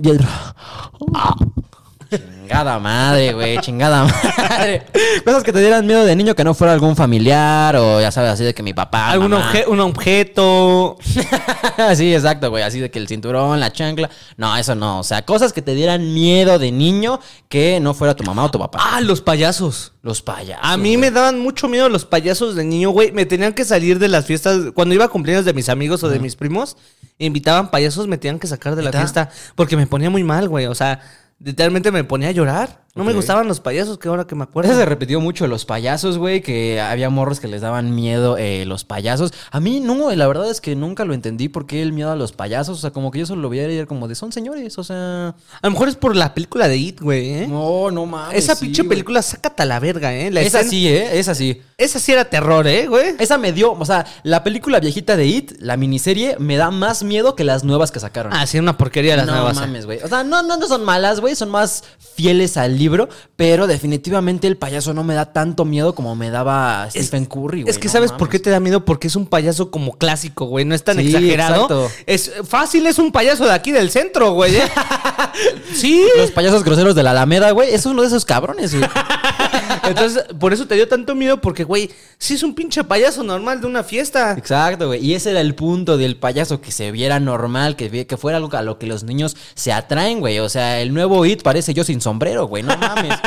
Chingada madre, güey, chingada madre. Cosas que te dieran miedo de niño que no fuera algún familiar o ya sabes, así de que mi papá. Algún mamá. obje- un objeto. sí, exacto, güey, así de que el cinturón, la chancla. No, eso no. O sea, cosas que te dieran miedo de niño que no fuera tu mamá o tu papá. Ah, los payasos. Los payasos. A mí me daban mucho miedo los payasos de niño, güey. Me tenían que salir de las fiestas. Cuando iba a cumpleaños de mis amigos o de mis primos, invitaban payasos, me tenían que sacar de la fiesta. Porque me ponía muy mal, güey. O sea, literalmente me ponía a llorar. No me gustaban los payasos, que ahora que me acuerdo. Eso se repitió mucho, los payasos, güey, que había morros que les daban miedo eh, los payasos. A mí no, la verdad es que nunca lo entendí por qué el miedo a los payasos. O sea, como que yo solo lo veía y era como de, son señores, o sea... A lo mejor es por la película de It, güey, ¿eh? No, no mames. Esa sí, pinche película, sácate a la verga, ¿eh? La Esa escena- sí, ¿eh? Esa sí. Esa sí era terror, ¿eh, güey? Esa me dio, o sea, la película viejita de It, la miniserie, me da más miedo que las nuevas que sacaron. Ah, sí, una porquería las no nuevas. ¿eh? mames, güey. O sea, no, no, no son malas, güey. Son más fieles al libro. Pero definitivamente el payaso no me da tanto miedo como me daba Es- Stephen Curry, güey. Es que no ¿sabes por qué te da miedo? Porque es un payaso como clásico, güey. No es tan Sí, exagerado. exacto. Es fácil, es un payaso de aquí del centro, güey. ¿eh? sí. Los payasos groseros de la Alameda, güey. Es uno de esos cabrones, güey. Entonces, por eso te dio tanto miedo, porque, güey, sí es un pinche payaso normal de una fiesta. Exacto, güey. Y ese era el punto del payaso, que se viera normal, que, que fuera algo a lo que los niños se atraen, güey. O sea, el nuevo It parece yo sin sombrero, güey. No mames.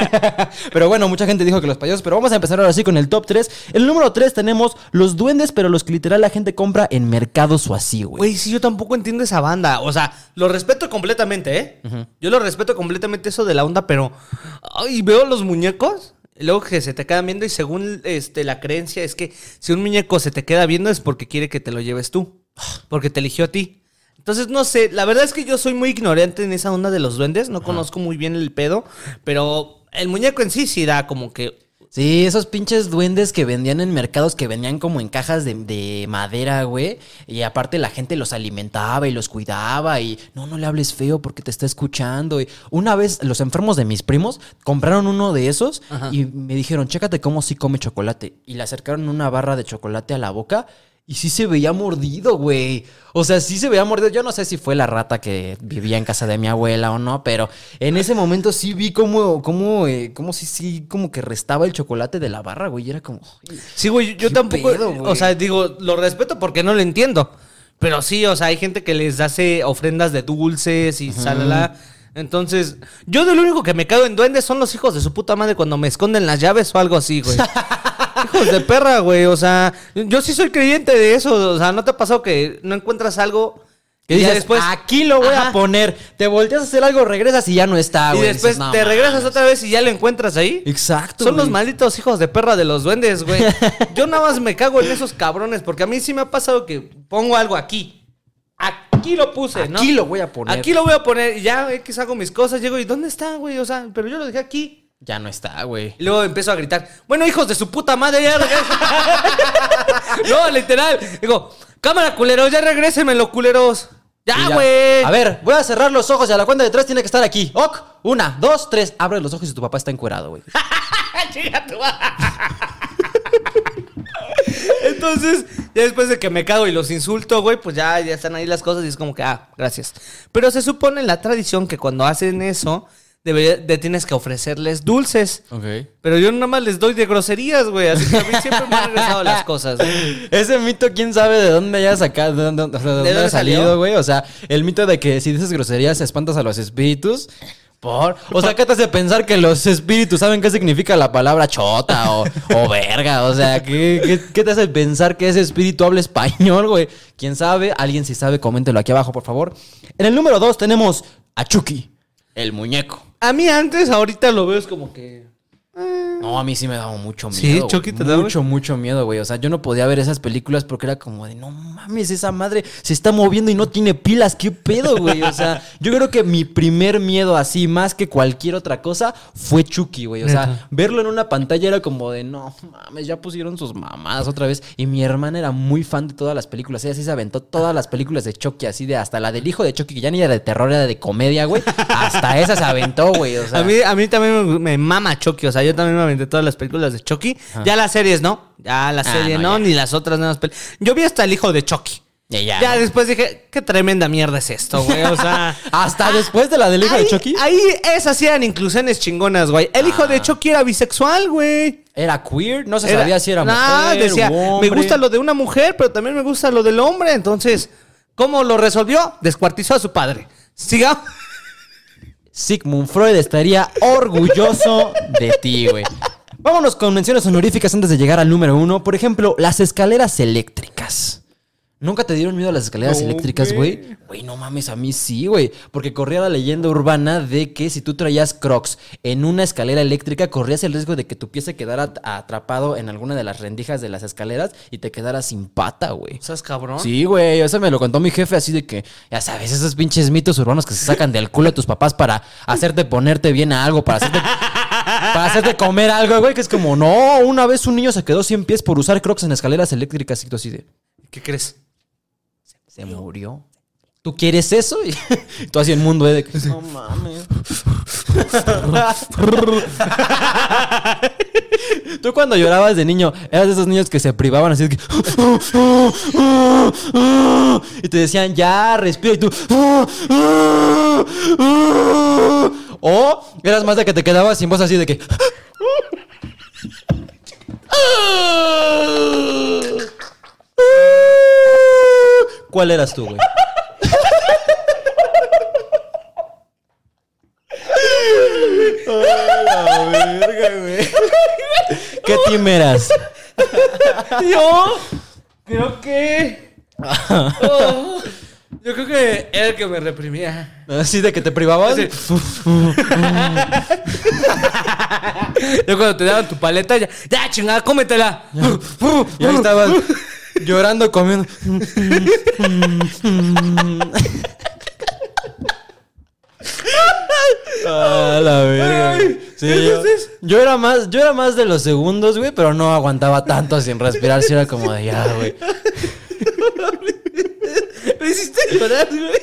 pero bueno, mucha gente dijo que los payasos. Pero vamos a empezar ahora sí con el top 3. El número 3 tenemos los duendes, pero los que literal la gente compra en mercados o así, güey. Güey, sí, yo tampoco entiendo esa banda. O sea, lo respeto completamente, ¿eh? Yo lo respeto completamente eso de la onda, pero. Ay, veo los muñecos. Y Luego que se te quedan viendo y según este, la creencia es que si un muñeco se te queda viendo es porque quiere que te lo lleves tú. Porque te eligió a ti. Entonces, no sé, la verdad es que yo soy muy ignorante en esa onda de los duendes. No conozco muy bien el pedo. Pero el muñeco en sí sí da como que Sí, esos pinches duendes que vendían en mercados, que venían como en cajas de, de madera, güey. Y aparte la gente los alimentaba y los cuidaba y no, no le hables feo porque te está escuchando. Y una vez los enfermos de mis primos compraron uno de esos y me dijeron, chécate cómo sí come chocolate. Y le acercaron una barra de chocolate a la boca. Y sí se veía mordido, güey. O sea, sí se veía mordido. Yo no sé si fue la rata que vivía en casa de mi abuela o no, pero en ese momento sí vi cómo, cómo, eh, cómo sí, sí, como que restaba el chocolate de la barra, güey. Y era como. Sí, güey, yo ¿Qué tampoco. pedo, güey? o sea, digo, lo respeto porque no lo entiendo. Pero sí, o sea, hay gente que les hace ofrendas de dulces y salala. Entonces, yo de lo único que me cago en duendes son los hijos de su puta madre cuando me esconden las llaves o algo así, güey. hijos de perra, güey. O sea, yo sí soy creyente de eso. O sea, ¿no te ha pasado que no encuentras algo Que y dices, después. aquí lo voy a poner. Te volteas a hacer algo, regresas y ya no está, Y güey. después Dices, "No te regresas mames". otra vez y ya lo encuentras ahí. Exacto. Son los malditos hijos de perra de los duendes, güey. Yo nada más me cago en esos cabrones, porque a mí sí me ha pasado que pongo algo aquí. Aquí lo puse, ¿no? Aquí lo voy a poner. Aquí lo voy a poner y ya X hago mis cosas, llego y ¿dónde está, güey? O sea, pero yo lo dejé aquí. Ya no está, güey. Y luego empiezo a gritar, bueno, hijos de su puta madre, ya no, literal. Digo, cámara, culeros, ya regrésenme, los culeros. Ya, güey. A ver, voy a cerrar los ojos y a la cuenta de tres tiene que estar aquí. Ok, una, dos, tres. Abre los ojos y tu papá está encuerado, güey. Tu. Entonces, ya después de que me cago y los insulto, güey, pues ya, ya están ahí las cosas y es como que, ah, gracias. Pero se supone en la tradición que cuando hacen eso, debería, de tienes que ofrecerles dulces. Ok. Pero yo nada más les doy de groserías, güey. Así que a mí siempre me han regresado las cosas. güey. Ese mito, quién sabe de dónde haya sacado, de dónde, de ha salido, güey. O sea, el mito de que si dices groserías espantas a los espíritus. Por. O sea, ¿qué te hace pensar que los espíritus saben qué significa la palabra chota o, o verga? O sea, ¿qué, qué, qué te hace pensar que ese espíritu habla español, güey? ¿Quién sabe? Alguien si sabe, coméntelo aquí abajo, por favor. En el número dos tenemos a Chucky, el muñeco. A mí antes, ahorita lo veo es como que... No, a mí sí me daba mucho miedo. Sí. Chucky te daba- Mucho, mucho miedo, güey. O sea, yo no podía ver esas películas porque era como de, no mames, esa madre se está moviendo y no tiene pilas. ¿Qué pedo, güey? O sea, yo creo que mi primer miedo así, más que cualquier otra cosa, fue Chucky, güey. O sea, Neta. verlo en una pantalla era como de, no mames, ya pusieron sus mamadas otra vez. Y mi hermana era muy fan de todas las películas. Ella sí se aventó todas las películas de Chucky, así de hasta la del hijo de Chucky, que ya ni era de terror, era de comedia, güey. Hasta esa se aventó, güey. O sea, a, mí, a mí también me, me mama Chucky. O sea, yo también me aventé todas las películas de Chucky. Ya las series, ¿no? Ya la Ah, serie, no, ni las otras nuevas películas. Yo vi hasta el hijo de Chucky. Ya, ya. Ya después dije, qué tremenda mierda es esto, güey. O sea. Hasta después de la del hijo ahí, de Chucky. ahí esas eran inclusiones chingonas, güey. El hijo de Chucky era bisexual, güey. Era queer, no se sabía si era Nah, mujer. decía, me hombre". gusta lo de una mujer, pero también me gusta lo del hombre. Entonces, ¿cómo lo resolvió? Descuartizó a su padre. Sigamos. Sigmund Freud estaría orgulloso de ti, güey. Vámonos con menciones honoríficas antes de llegar al número uno. Por ejemplo, las escaleras eléctricas. ¿Nunca te dieron miedo a las escaleras No, eléctricas, güey. güey? No mames, a mí sí, güey. Porque corría la leyenda urbana de que si tú traías crocs en una escalera eléctrica, corrías el riesgo de que tu pie se quedara at- atrapado en alguna de las rendijas de las escaleras y te quedaras sin pata, güey. ¿Sabes, cabrón? Sí, güey, eso me lo contó mi jefe así de que, ya sabes, esos pinches mitos urbanos que se sacan del culo de tus papás para hacerte ponerte bien a algo, para hacerte, para hacerte comer algo, güey, que es como, no, una vez un niño se quedó 100 pies por usar crocs en escaleras eléctricas y tú así de, ¿Qué crees? Se murió. ¿Tú quieres eso? Y tú así en mundo, ¿eh? De que, no mames. Tú cuando llorabas de niño, eras de esos niños que se privaban así de que... Y te decían, ya, respira. Y tú... O eras más de que te quedabas sin voz así de que... ¿Cuál eras tú, güey? ¿Qué team eras? Yo creo que. Oh, yo creo que era el que me reprimía. ¿Así de que te privaban? Sí. Yo cuando te daban tu paleta, ya, ya chingada, cómetela. Y ahí estabas llorando, comiendo. Ah, la verga. Sí, yo, era más, yo era más de los segundos, güey, pero no aguantaba tanto sin respirar. Sí era como de ya, güey. Me hiciste llorar, güey.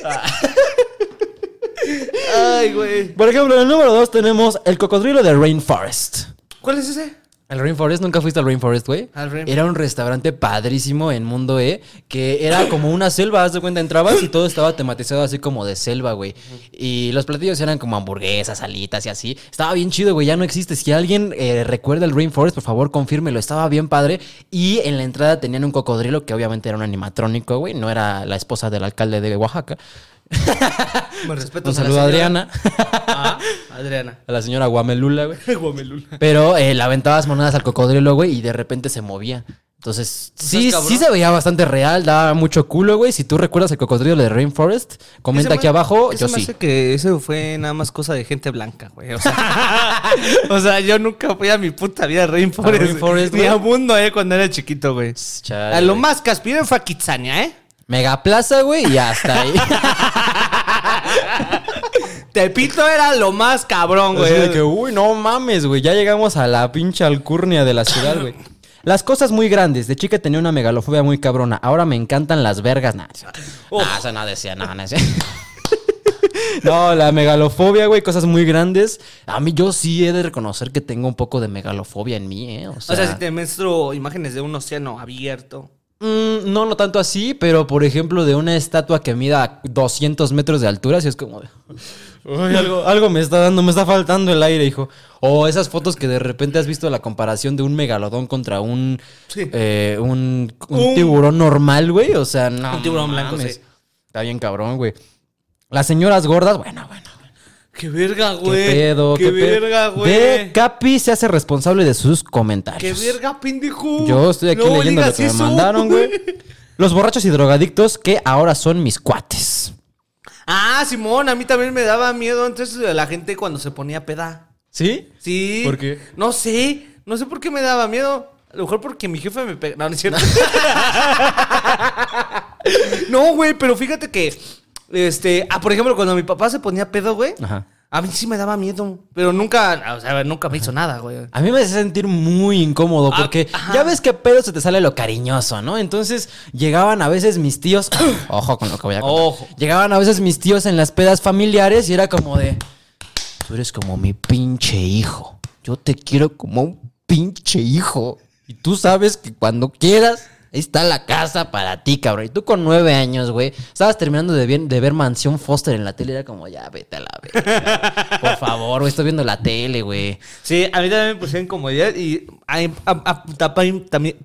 Ay, güey. Por ejemplo, en el número 2 tenemos el cocodrilo de Rainforest. ¿Cuál es ese? ¿El Rainforest? ¿Nunca fuiste al Rainforest, güey? Al Rainforest. Era un restaurante padrísimo en Mundo E, que era como una selva, haz de cuenta, entrabas y todo estaba tematizado así como de selva, güey. Y los platillos eran como hamburguesas, alitas y así. Estaba bien chido, güey, ya no existe. Si alguien eh, recuerda el Rainforest, por favor, confírmelo. Estaba bien padre. Y en la entrada tenían un cocodrilo que obviamente era un animatrónico, güey. No era la esposa del alcalde de Oaxaca. Me respeto. Un saludo a Adriana. Ah, Adriana. A la señora Guamelula, güey. Guamelula. Pero eh, le aventabas monedas al cocodrilo, güey, y de repente se movía. Entonces, sí, cabrón? sí se veía bastante real, daba mucho culo, güey. Si tú recuerdas el cocodrilo de Rainforest, comenta aquí me- abajo, yo me sí. hace que eso fue nada más cosa de gente blanca, güey. O sea, o sea, yo nunca fui a mi puta vida a Rainforest. A Rainforest, ni a Mundo, eh, cuando era chiquito, güey. Chale, A lo más que aspiré fue a Kitsania, ¿eh? Megaplaza, güey, y hasta ahí. Tepito era lo más cabrón, Así güey. de que, uy, no mames, güey, ya llegamos a la pinche alcurnia de la ciudad, güey. Las cosas muy grandes. De chica tenía una megalofobia muy cabrona. Ahora me encantan las vergas. Nah, Uf. nah, eso no decía, no, no decía. No, la megalofobia, güey, cosas muy grandes. A mí yo sí he de reconocer que tengo un poco de megalofobia en mí, ¿eh? O sea, O sea, si te muestro imágenes de un océano abierto. Mm, no, no tanto así, pero por ejemplo de una estatua que mida 200 metros de altura, sí es como de... "Uy, algo, algo me está dando, me está faltando el aire, hijo. O esas fotos que de repente has visto la comparación de un megalodón contra un, Sí. eh, un, un Un- tiburón normal, güey. O sea, no. Un tiburón blanco, mames. sí. Está bien cabrón, güey. Las señoras gordas, bueno, bueno. ¡Qué verga, ¿Qué güey! pedo? ¡Qué, pedo? verga, güey! De Capi se hace responsable de sus ¡Qué comentarios. verga, pendejo! Yo estoy aquí No leyendo lo que me mandaron, güey. Los borrachos y drogadictos que ahora son mis cuates. Ah, Simón, a mí también me daba miedo antes de la gente cuando se ponía peda. ¿Sí? Sí. ¿Por qué? No sé. No sé por qué me daba miedo. A lo mejor porque mi jefe me pega. No, no es cierto. no, güey, pero fíjate que. Este. Ah, por ejemplo, cuando mi papá se ponía pedo, güey. Ajá. A mí sí me daba miedo. Pero nunca. O sea, nunca me hizo nada, güey. A mí me hace sentir muy incómodo Ah, porque ya ves que pedo se te sale lo cariñoso, ¿no? Entonces llegaban a veces mis tíos, ojo con lo que voy a contar. Ojo. Llegaban a veces mis tíos en las pedas familiares y era como de, tú eres como mi pinche hijo. Yo te quiero como un pinche hijo. Y tú sabes que cuando quieras, ahí está la casa para ti, cabrón. Y tú con nueve años, güey, estabas terminando de, bien- de ver Mansión Foster en la tele. Era como, ya, vete a la verga. Por favor, güey, estoy viendo la tele, güey. Sí, a mí también me pusieron incomodidad y a- a- a- también, también,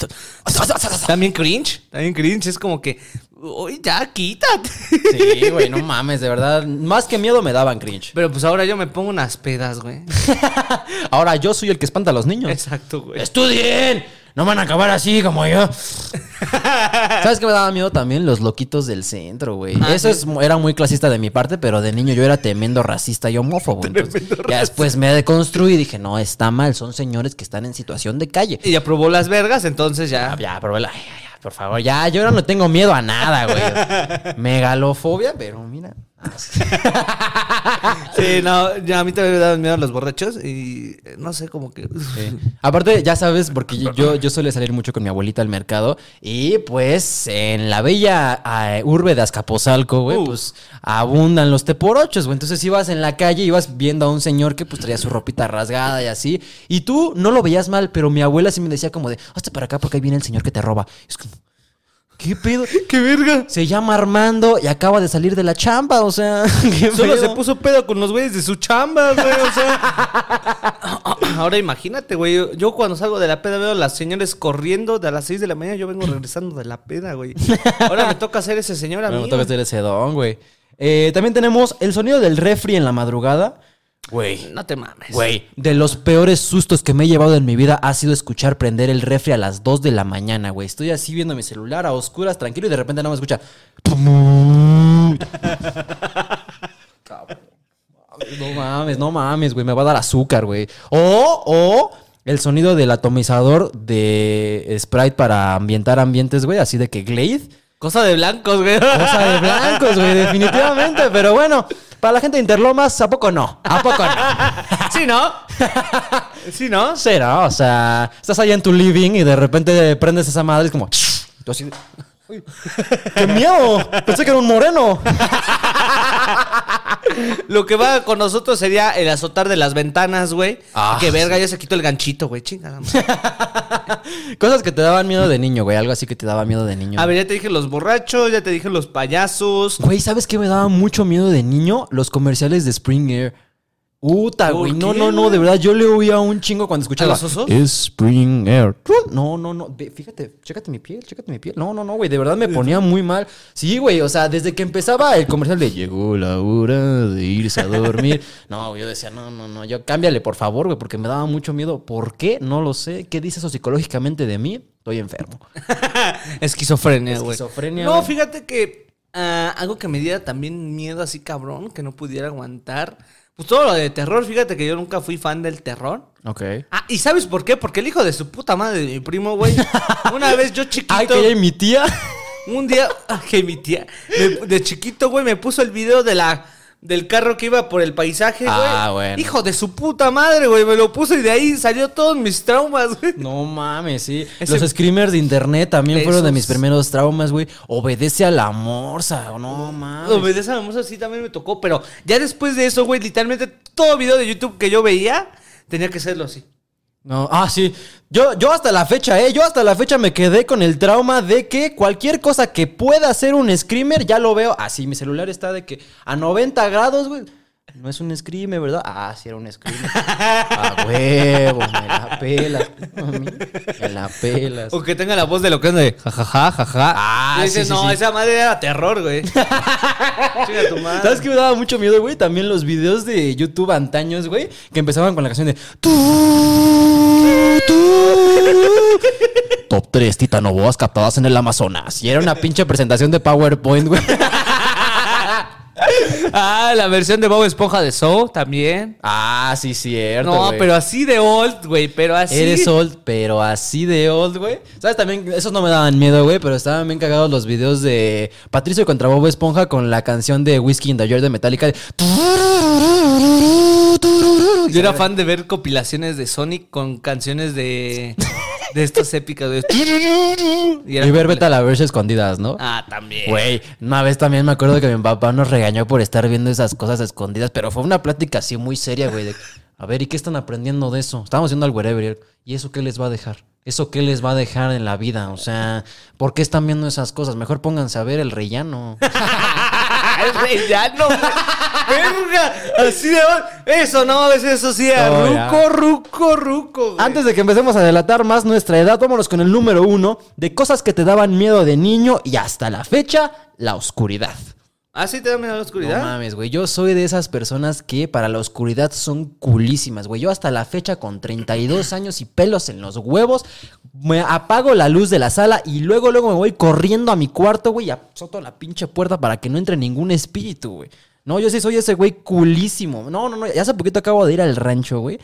también cringe. También cringe. Es como que, uy, ya, quítate. Sí, güey, no mames, de verdad. Más que miedo me daban cringe. Pero pues ahora yo me pongo unas pedas, güey. Ahora yo soy el que espanta a los niños. Exacto, güey. ¡Estudien! No van a acabar así como yo. ¿Sabes qué me daba miedo también? Los loquitos del centro, güey. Ah, Eso es, era muy clasista de mi parte, pero de niño yo era tremendo racista y homófobo. Entonces, ya después me deconstruí y dije, no, está mal. Son señores que están en situación de calle. Y ya probó las vergas, entonces ya. Ah, ya, pero la- ay, ay, ay, por favor, ya, yo ahora no tengo miedo a nada, güey. Megalofobia, pero mira. Sí, no, ya a mí también me daban miedo los borrachos y eh, no sé, como que. Sí. Aparte, ya sabes, porque yo, yo suele salir mucho con mi abuelita al mercado y pues en la bella eh, urbe de Azcapotzalco, güey, Uh. pues abundan los teporochos, güey. Entonces ibas en la calle, ibas viendo a un señor que pues traía su ropita rasgada y así, y tú no lo veías mal, pero mi abuela sí me decía como de, hazte para acá porque ahí viene el señor que te roba. Es como, ¿qué pedo? ¡Qué verga! Se llama Armando y acaba de salir de la chamba, o sea, ¿qué Solo pedo? se puso pedo con los güeyes de su chamba, güey. O sea. Ahora imagínate, güey. yo- cuando salgo de la peda veo a las señores corriendo de a las 6 de la mañana. Yo vengo regresando de la peda, güey. Ahora me toca ser ese señor a Me mí. toca güey. hacer ese don, güey. Eh, también tenemos el sonido del refri en la madrugada. Güey. No te mames. Güey, de los peores sustos que me he llevado en mi vida ha sido escuchar prender el refri a las 2 de la mañana, güey. Estoy así viendo mi celular a oscuras, tranquilo, y de repente nada más escucha. Cabrón. No mames, no mames, güey. Me va a dar azúcar, güey. O, o el sonido del atomizador de Sprite para ambientar ambientes, güey. Así de que Glade. Cosa de blancos, güey. Cosa de blancos, güey, definitivamente. Pero bueno, para la gente de Interlomas, ¿a poco no? ¿A poco no? ¿Sí, no? ¿Sí, no? Será, o sea, estás allá en tu living y de repente prendes esa madre y es como. Tú así de, "Uy, ¡Qué miedo! Pensé que era un moreno. Lo que va con nosotros sería el azotar de las ventanas, güey. Ah, que verga, ya se quitó el ganchito, güey. Chingada. Cosas que te daban miedo de niño, güey. Algo así que te daba miedo de niño. A ver, ya te dije los borrachos, ya te dije los payasos. Güey, ¿sabes qué me daba mucho miedo de niño? Los comerciales de Spring Air. Puta, ¿Por güey. No, no, no, de verdad. Yo le oía un chingo cuando escuchaba. los osos? Spring Air. No, no, no. Fíjate, chécate mi piel, chécate mi piel. No, no, no, güey. De verdad me ponía muy mal. Sí, güey. O sea, desde que empezaba el comercial de llegó la hora de irse a dormir. No, yo decía, no, no, no. Yo cámbiale, por favor, güey, porque me daba mucho miedo. ¿Por qué? No lo sé. ¿Qué dice eso psicológicamente de mí? Estoy enfermo. Esquizofrenia, güey. Esquizofrenia, No, fíjate que ah, algo que me diera también miedo así cabrón, que no pudiera aguantar. Pues todo lo de terror, fíjate que yo nunca fui fan del terror. Ok. Ah, ¿y sabes por qué? Porque el hijo de su puta madre de mi primo, güey. Una vez yo chiquito. Ay, que mi tía. Un día, que mi tía, de chiquito, güey, me puso el video de la, del carro que iba por el paisaje, güey. Ah, bueno. Hijo de su puta madre, güey, me lo puso y de ahí salió todos mis traumas, güey. No mames, sí. Ese- Los screamers de internet también fueron de mis primeros traumas, güey. Obedece a la morsa, no mames. Obedece a la música sí también me tocó, pero ya después de eso, güey, literalmente todo video de YouTube que yo veía tenía que serlo así. No, ah, sí. Yo, yo hasta la fecha, eh. Yo hasta la fecha me quedé con el trauma de que cualquier cosa que pueda hacer un screamer, ya lo veo. Así, mi celular está de que a 90 grados, güey. No es un screamer, ¿verdad? Ah, sí era un screamer. A huevo, me la pelas. Me la pelas. O que tenga la voz de lo que es de jajaja, jaja. Ah, sí, sí, no, sí. esa madre era terror, güey. Chinga tu madre. ¿Sabes qué me daba mucho miedo, güey? También los videos de YouTube antaños, güey, que empezaban con la canción de tú, tú. Top 3 titanoboas captadas en el Amazonas. Y era una pinche presentación de PowerPoint, güey. Ah, la versión de Bob Esponja de Soul también. Ah, sí, cierto. No, güey. pero así de old, güey, pero así. Eres old, pero así de old, güey. ¿Sabes? También, esos no me daban miedo, güey, pero estaban bien cagados los videos de Patricio contra Bob Esponja con la canción de Whiskey in the Jar de Metallica. de- Yo era fan de ver compilaciones de Sonic con canciones de. de estas épicas, güey. Y Y ver Beta la verse escondidas, ¿no? Ah, también. Güey, una vez también me acuerdo que mi papá nos regañó por estar viendo esas cosas escondidas, pero fue una plática así muy seria, güey. de, a ver, ¿y qué están aprendiendo de eso? Estábamos haciendo al wherever. ¿Y eso qué les va a dejar? ¿Eso qué les va a dejar en la vida? O sea, ¿por qué están viendo esas cosas? Mejor pónganse a ver el rellano. El rellano, así de. Eso no, es eso sí. Oh, ruco, ruco, ruco. güey. Antes de que empecemos a delatar más nuestra edad, vámonos con el número uno de cosas que te daban miedo de niño y hasta la fecha, la oscuridad. ¿Ah, sí te da miedo a la oscuridad? No mames, güey. Yo soy de esas personas que para la oscuridad son culísimas, güey. Yo hasta la fecha, con 32 años y pelos en los huevos, me apago la luz de la sala y luego, luego me voy corriendo a mi cuarto, güey, y azoto la pinche puerta para que no entre ningún espíritu, güey. No, yo sí soy ese güey culísimo. No, no, no. Ya hace poquito acabo de ir al rancho, güey.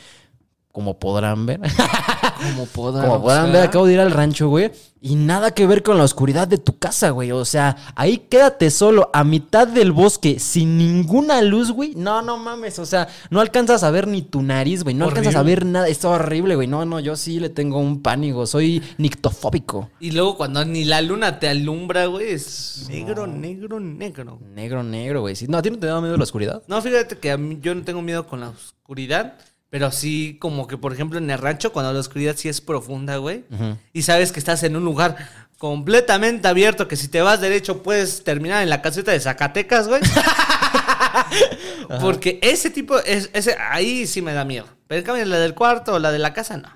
Como podrán ver. Como podrán, Como podrán ver, acabo de ir al rancho, güey. Y nada que ver con la oscuridad de tu casa, güey. O sea, ahí quédate solo a mitad del bosque sin ninguna luz, güey. No, no mames. O sea, no alcanzas a ver ni tu nariz, güey. No alcanzas a ver nada. Está horrible, güey. No, no, yo sí le tengo un pánico. Soy nictofóbico. Y luego cuando ni la luna te alumbra, güey, es negro, negro, negro. Negro, negro, güey. Sí. No, ¿a ti no te da miedo la oscuridad? No, fíjate que a mí yo no tengo miedo con la oscuridad, pero sí como que, por ejemplo, en el rancho, cuando la oscuridad sí es profunda, güey, y sabes que estás en un lugar completamente abierto, que si te vas derecho puedes terminar en la caseta de Zacatecas, güey. Porque ese tipo, es, ese, ahí sí me da miedo. Pero en cambio, la del cuarto o la de la casa, no.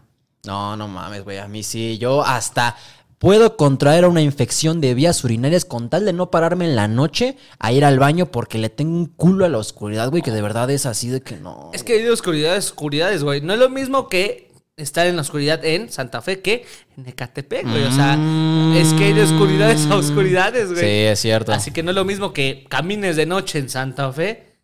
No, no mames, güey. A mí sí. Yo hasta puedo contraer una infección de vías urinarias con tal de no pararme en la noche a ir al baño porque le tengo un culo a la oscuridad, güey, que de verdad es así de que no. Es que hay de oscuridades, oscuridades, güey. No es lo mismo que estar en la oscuridad en Santa Fe que en Ecatepec, güey. O sea, es que hay de oscuridades a oscuridades, güey. Sí, es cierto. Así que no es lo mismo que camines de noche en Santa Fe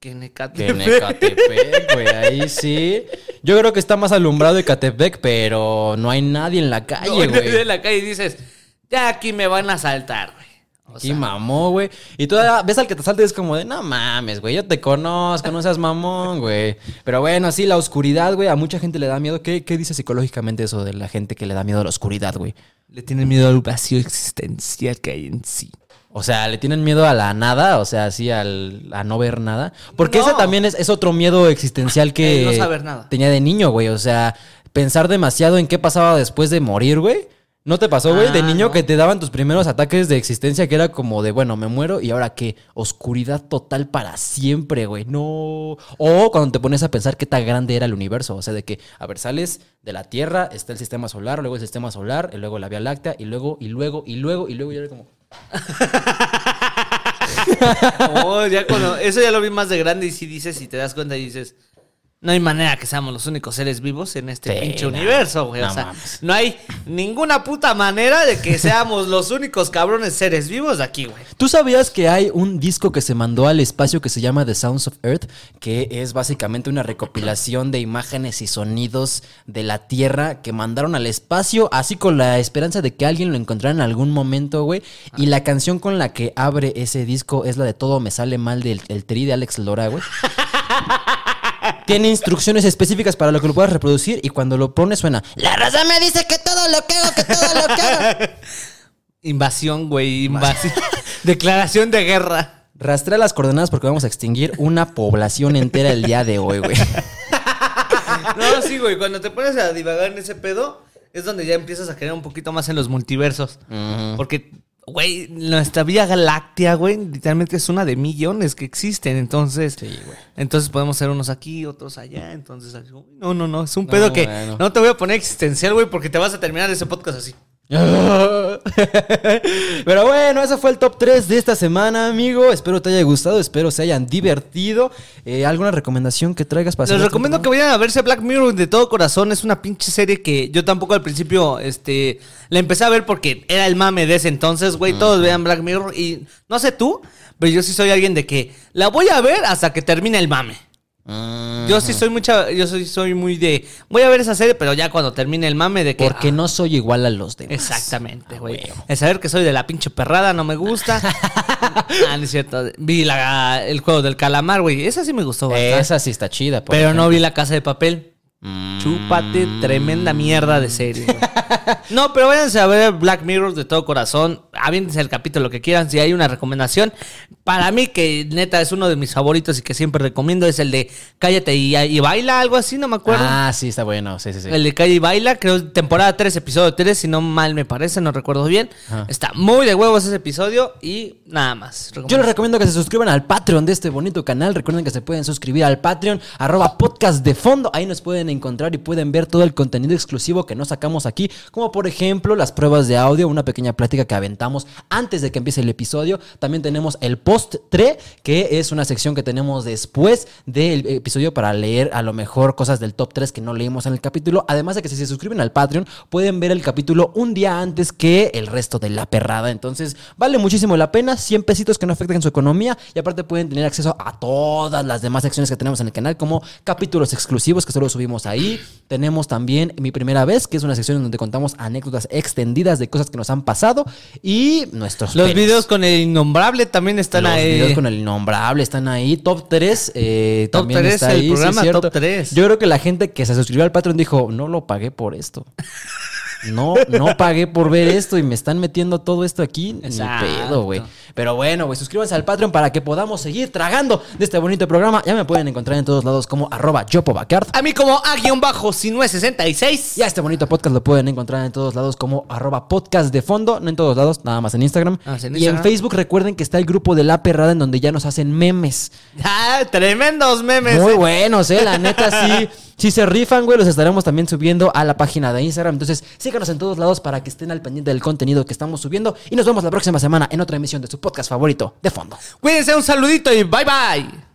que en Que Ecatepec. en Ecatepec, güey, ahí sí. Yo creo que está más alumbrado Ecatepec, pero no hay nadie en la calle, no, güey. de la calle y dices, ya aquí me van a saltar, güey. Aquí sea, mamó, güey. Y tú ves al que te salte y es como de, no mames, güey, yo te conozco, no seas mamón, güey. Pero bueno, sí, la oscuridad, güey, a mucha gente le da miedo. ¿Qué, ¿Qué dice psicológicamente eso de la gente que le da miedo a la oscuridad, güey? le tienen miedo al vacío existencial que hay en sí. O sea, le tienen miedo a la nada, o sea, así al, a no ver nada. Porque No. ese también es, es otro miedo existencial que no saber nada. tenía de niño, güey. O sea, pensar demasiado en qué pasaba después de morir, güey. ¿No te pasó, güey? de Ah, niño no. que te daban tus primeros ataques de existencia que era como de, bueno, me muero y ahora qué, oscuridad total para siempre, güey. No. O cuando te pones a pensar qué tan grande era el universo. O sea, de que, a ver, sales de la Tierra, está el sistema solar, luego el sistema solar, y luego la Vía Láctea, y luego, y luego, y luego, y luego, y era como... Oh, ya eso ya lo vi más de grande y si dices, y te das cuenta y dices, no hay manera que seamos los únicos seres vivos en este Sí, pinche no. universo, güey. No o sea, mames. no hay ninguna puta manera de que seamos los únicos cabrones seres vivos de aquí, güey. ¿Tú sabías que hay un disco que se mandó al espacio que se llama The Sounds of Earth? Que es básicamente una recopilación de imágenes y sonidos de la Tierra que mandaron al espacio, así con la esperanza de que alguien lo encontrara en algún momento, güey. Y la canción con la que abre ese disco es la de Todo me sale mal del el tri de Alex Lora, güey. Tiene instrucciones específicas para lo que lo puedas reproducir y cuando lo pones suena La raza me dice que todo lo que hago, que todo lo que hago. Invasión, güey, invasión. Declaración de guerra. Rastrea las coordenadas porque vamos a extinguir una población entera el día de hoy, güey. No, sí, güey, cuando te pones a divagar en ese pedo, es donde ya empiezas a creer un poquito más en los multiversos. Porque, güey, nuestra Vía Galáctea, güey, literalmente es una de millones que existen. Entonces, Sí, entonces podemos ser unos aquí, otros allá. Entonces, no, no, no, es un pedo que bueno. no te voy a poner existencial, güey, porque te vas a terminar ese podcast así. Pero bueno, ese fue el top 3 de esta semana, amigo. Espero te haya gustado, espero se hayan divertido. Eh, ¿Alguna recomendación que traigas para Les recomiendo que vayan a verse Black Mirror de todo corazón. Es una pinche serie que yo tampoco al principio este, la empecé a ver porque era el mame de ese entonces, güey. Todos vean Black Mirror y no sé tú, pero yo sí soy alguien de que la voy a ver hasta que termine el mame. Yo sí soy mucha, yo soy, soy muy de, voy a ver esa serie, pero ya cuando termine el mame de que... porque ah, no soy igual a los demás. Exactamente, güey. huevo. El saber que soy de la pinche perrada no me gusta. ah, no es cierto. Vi la- el juego del calamar, güey. Esa sí me gustó bastante. Esa sí está chida. por Pero no vi la casa de papel. Mm. Chúpate, tremenda mierda de serie. güey. no, pero váyanse a ver Black Mirror de todo corazón. Aviéntense el capítulo que quieran. Si hay una recomendación, para mí, que neta es uno de mis favoritos y que siempre recomiendo, es el de Cállate y, y baila, algo así, no me acuerdo. Ah, sí, está bueno. Sí, sí, sí. El de Calle y Baila, creo temporada 3, episodio 3, si no mal me parece, no recuerdo bien. Ajá. Está muy de huevos ese episodio y nada más. Yo les recomiendo que se suscriban al Patreon de este bonito canal. Recuerden que se pueden suscribir al Patreon, arroba podcast de fondo. Ahí nos pueden encontrar y pueden ver todo el contenido exclusivo que nos sacamos aquí, como por ejemplo las pruebas de audio, una pequeña plática que aventamos antes de que empiece el episodio. También tenemos el post-tre, que es una sección que tenemos después del episodio para leer a lo mejor cosas del top 3 que no leímos en el capítulo. Además de que si se suscriben al Patreon, pueden ver el capítulo un día antes que el resto de la perrada. Entonces, vale muchísimo la pena. 100 pesitos que no afecten su economía. Y aparte pueden tener acceso a todas las demás secciones que tenemos en el canal, como capítulos exclusivos que solo subimos ahí. Tenemos también Mi Primera Vez, que es una sección donde contamos anécdotas extendidas de cosas que nos han pasado. Y nuestros Los penes. videos con el innombrable también están Los ahí. videos con el innombrable están ahí. Top 3 eh, Top también 3, está el ahí. sí, programa cierto. Top 3. Yo creo que la gente que se suscribió al Patreon dijo, no lo pagué por esto. No, no pagué por ver esto y me están metiendo todo esto aquí. Exacto. Ni pedo, güey. Pero bueno, güey, suscríbanse al Patreon para que podamos seguir tragando de este bonito programa. Ya me pueden encontrar en todos lados como arroba Jopobacard. A mí como A-bajo si no es 66. Y a este bonito podcast lo pueden encontrar en todos lados como arroba podcast de fondo, no en todos lados, nada más en Instagram. Ah, sí, en y en. Facebook recuerden que está el grupo de La Perrada en donde ya nos hacen memes. Ah, tremendos memes. Muy eh. buenos, eh, la neta sí. Si se rifan, güey, los estaremos también subiendo a la página de Instagram. Entonces, síganos en todos lados para que estén al pendiente del contenido que estamos subiendo. Y nos vemos la próxima semana en otra emisión de su podcast favorito, De Fondo. Cuídense, un saludito y bye bye.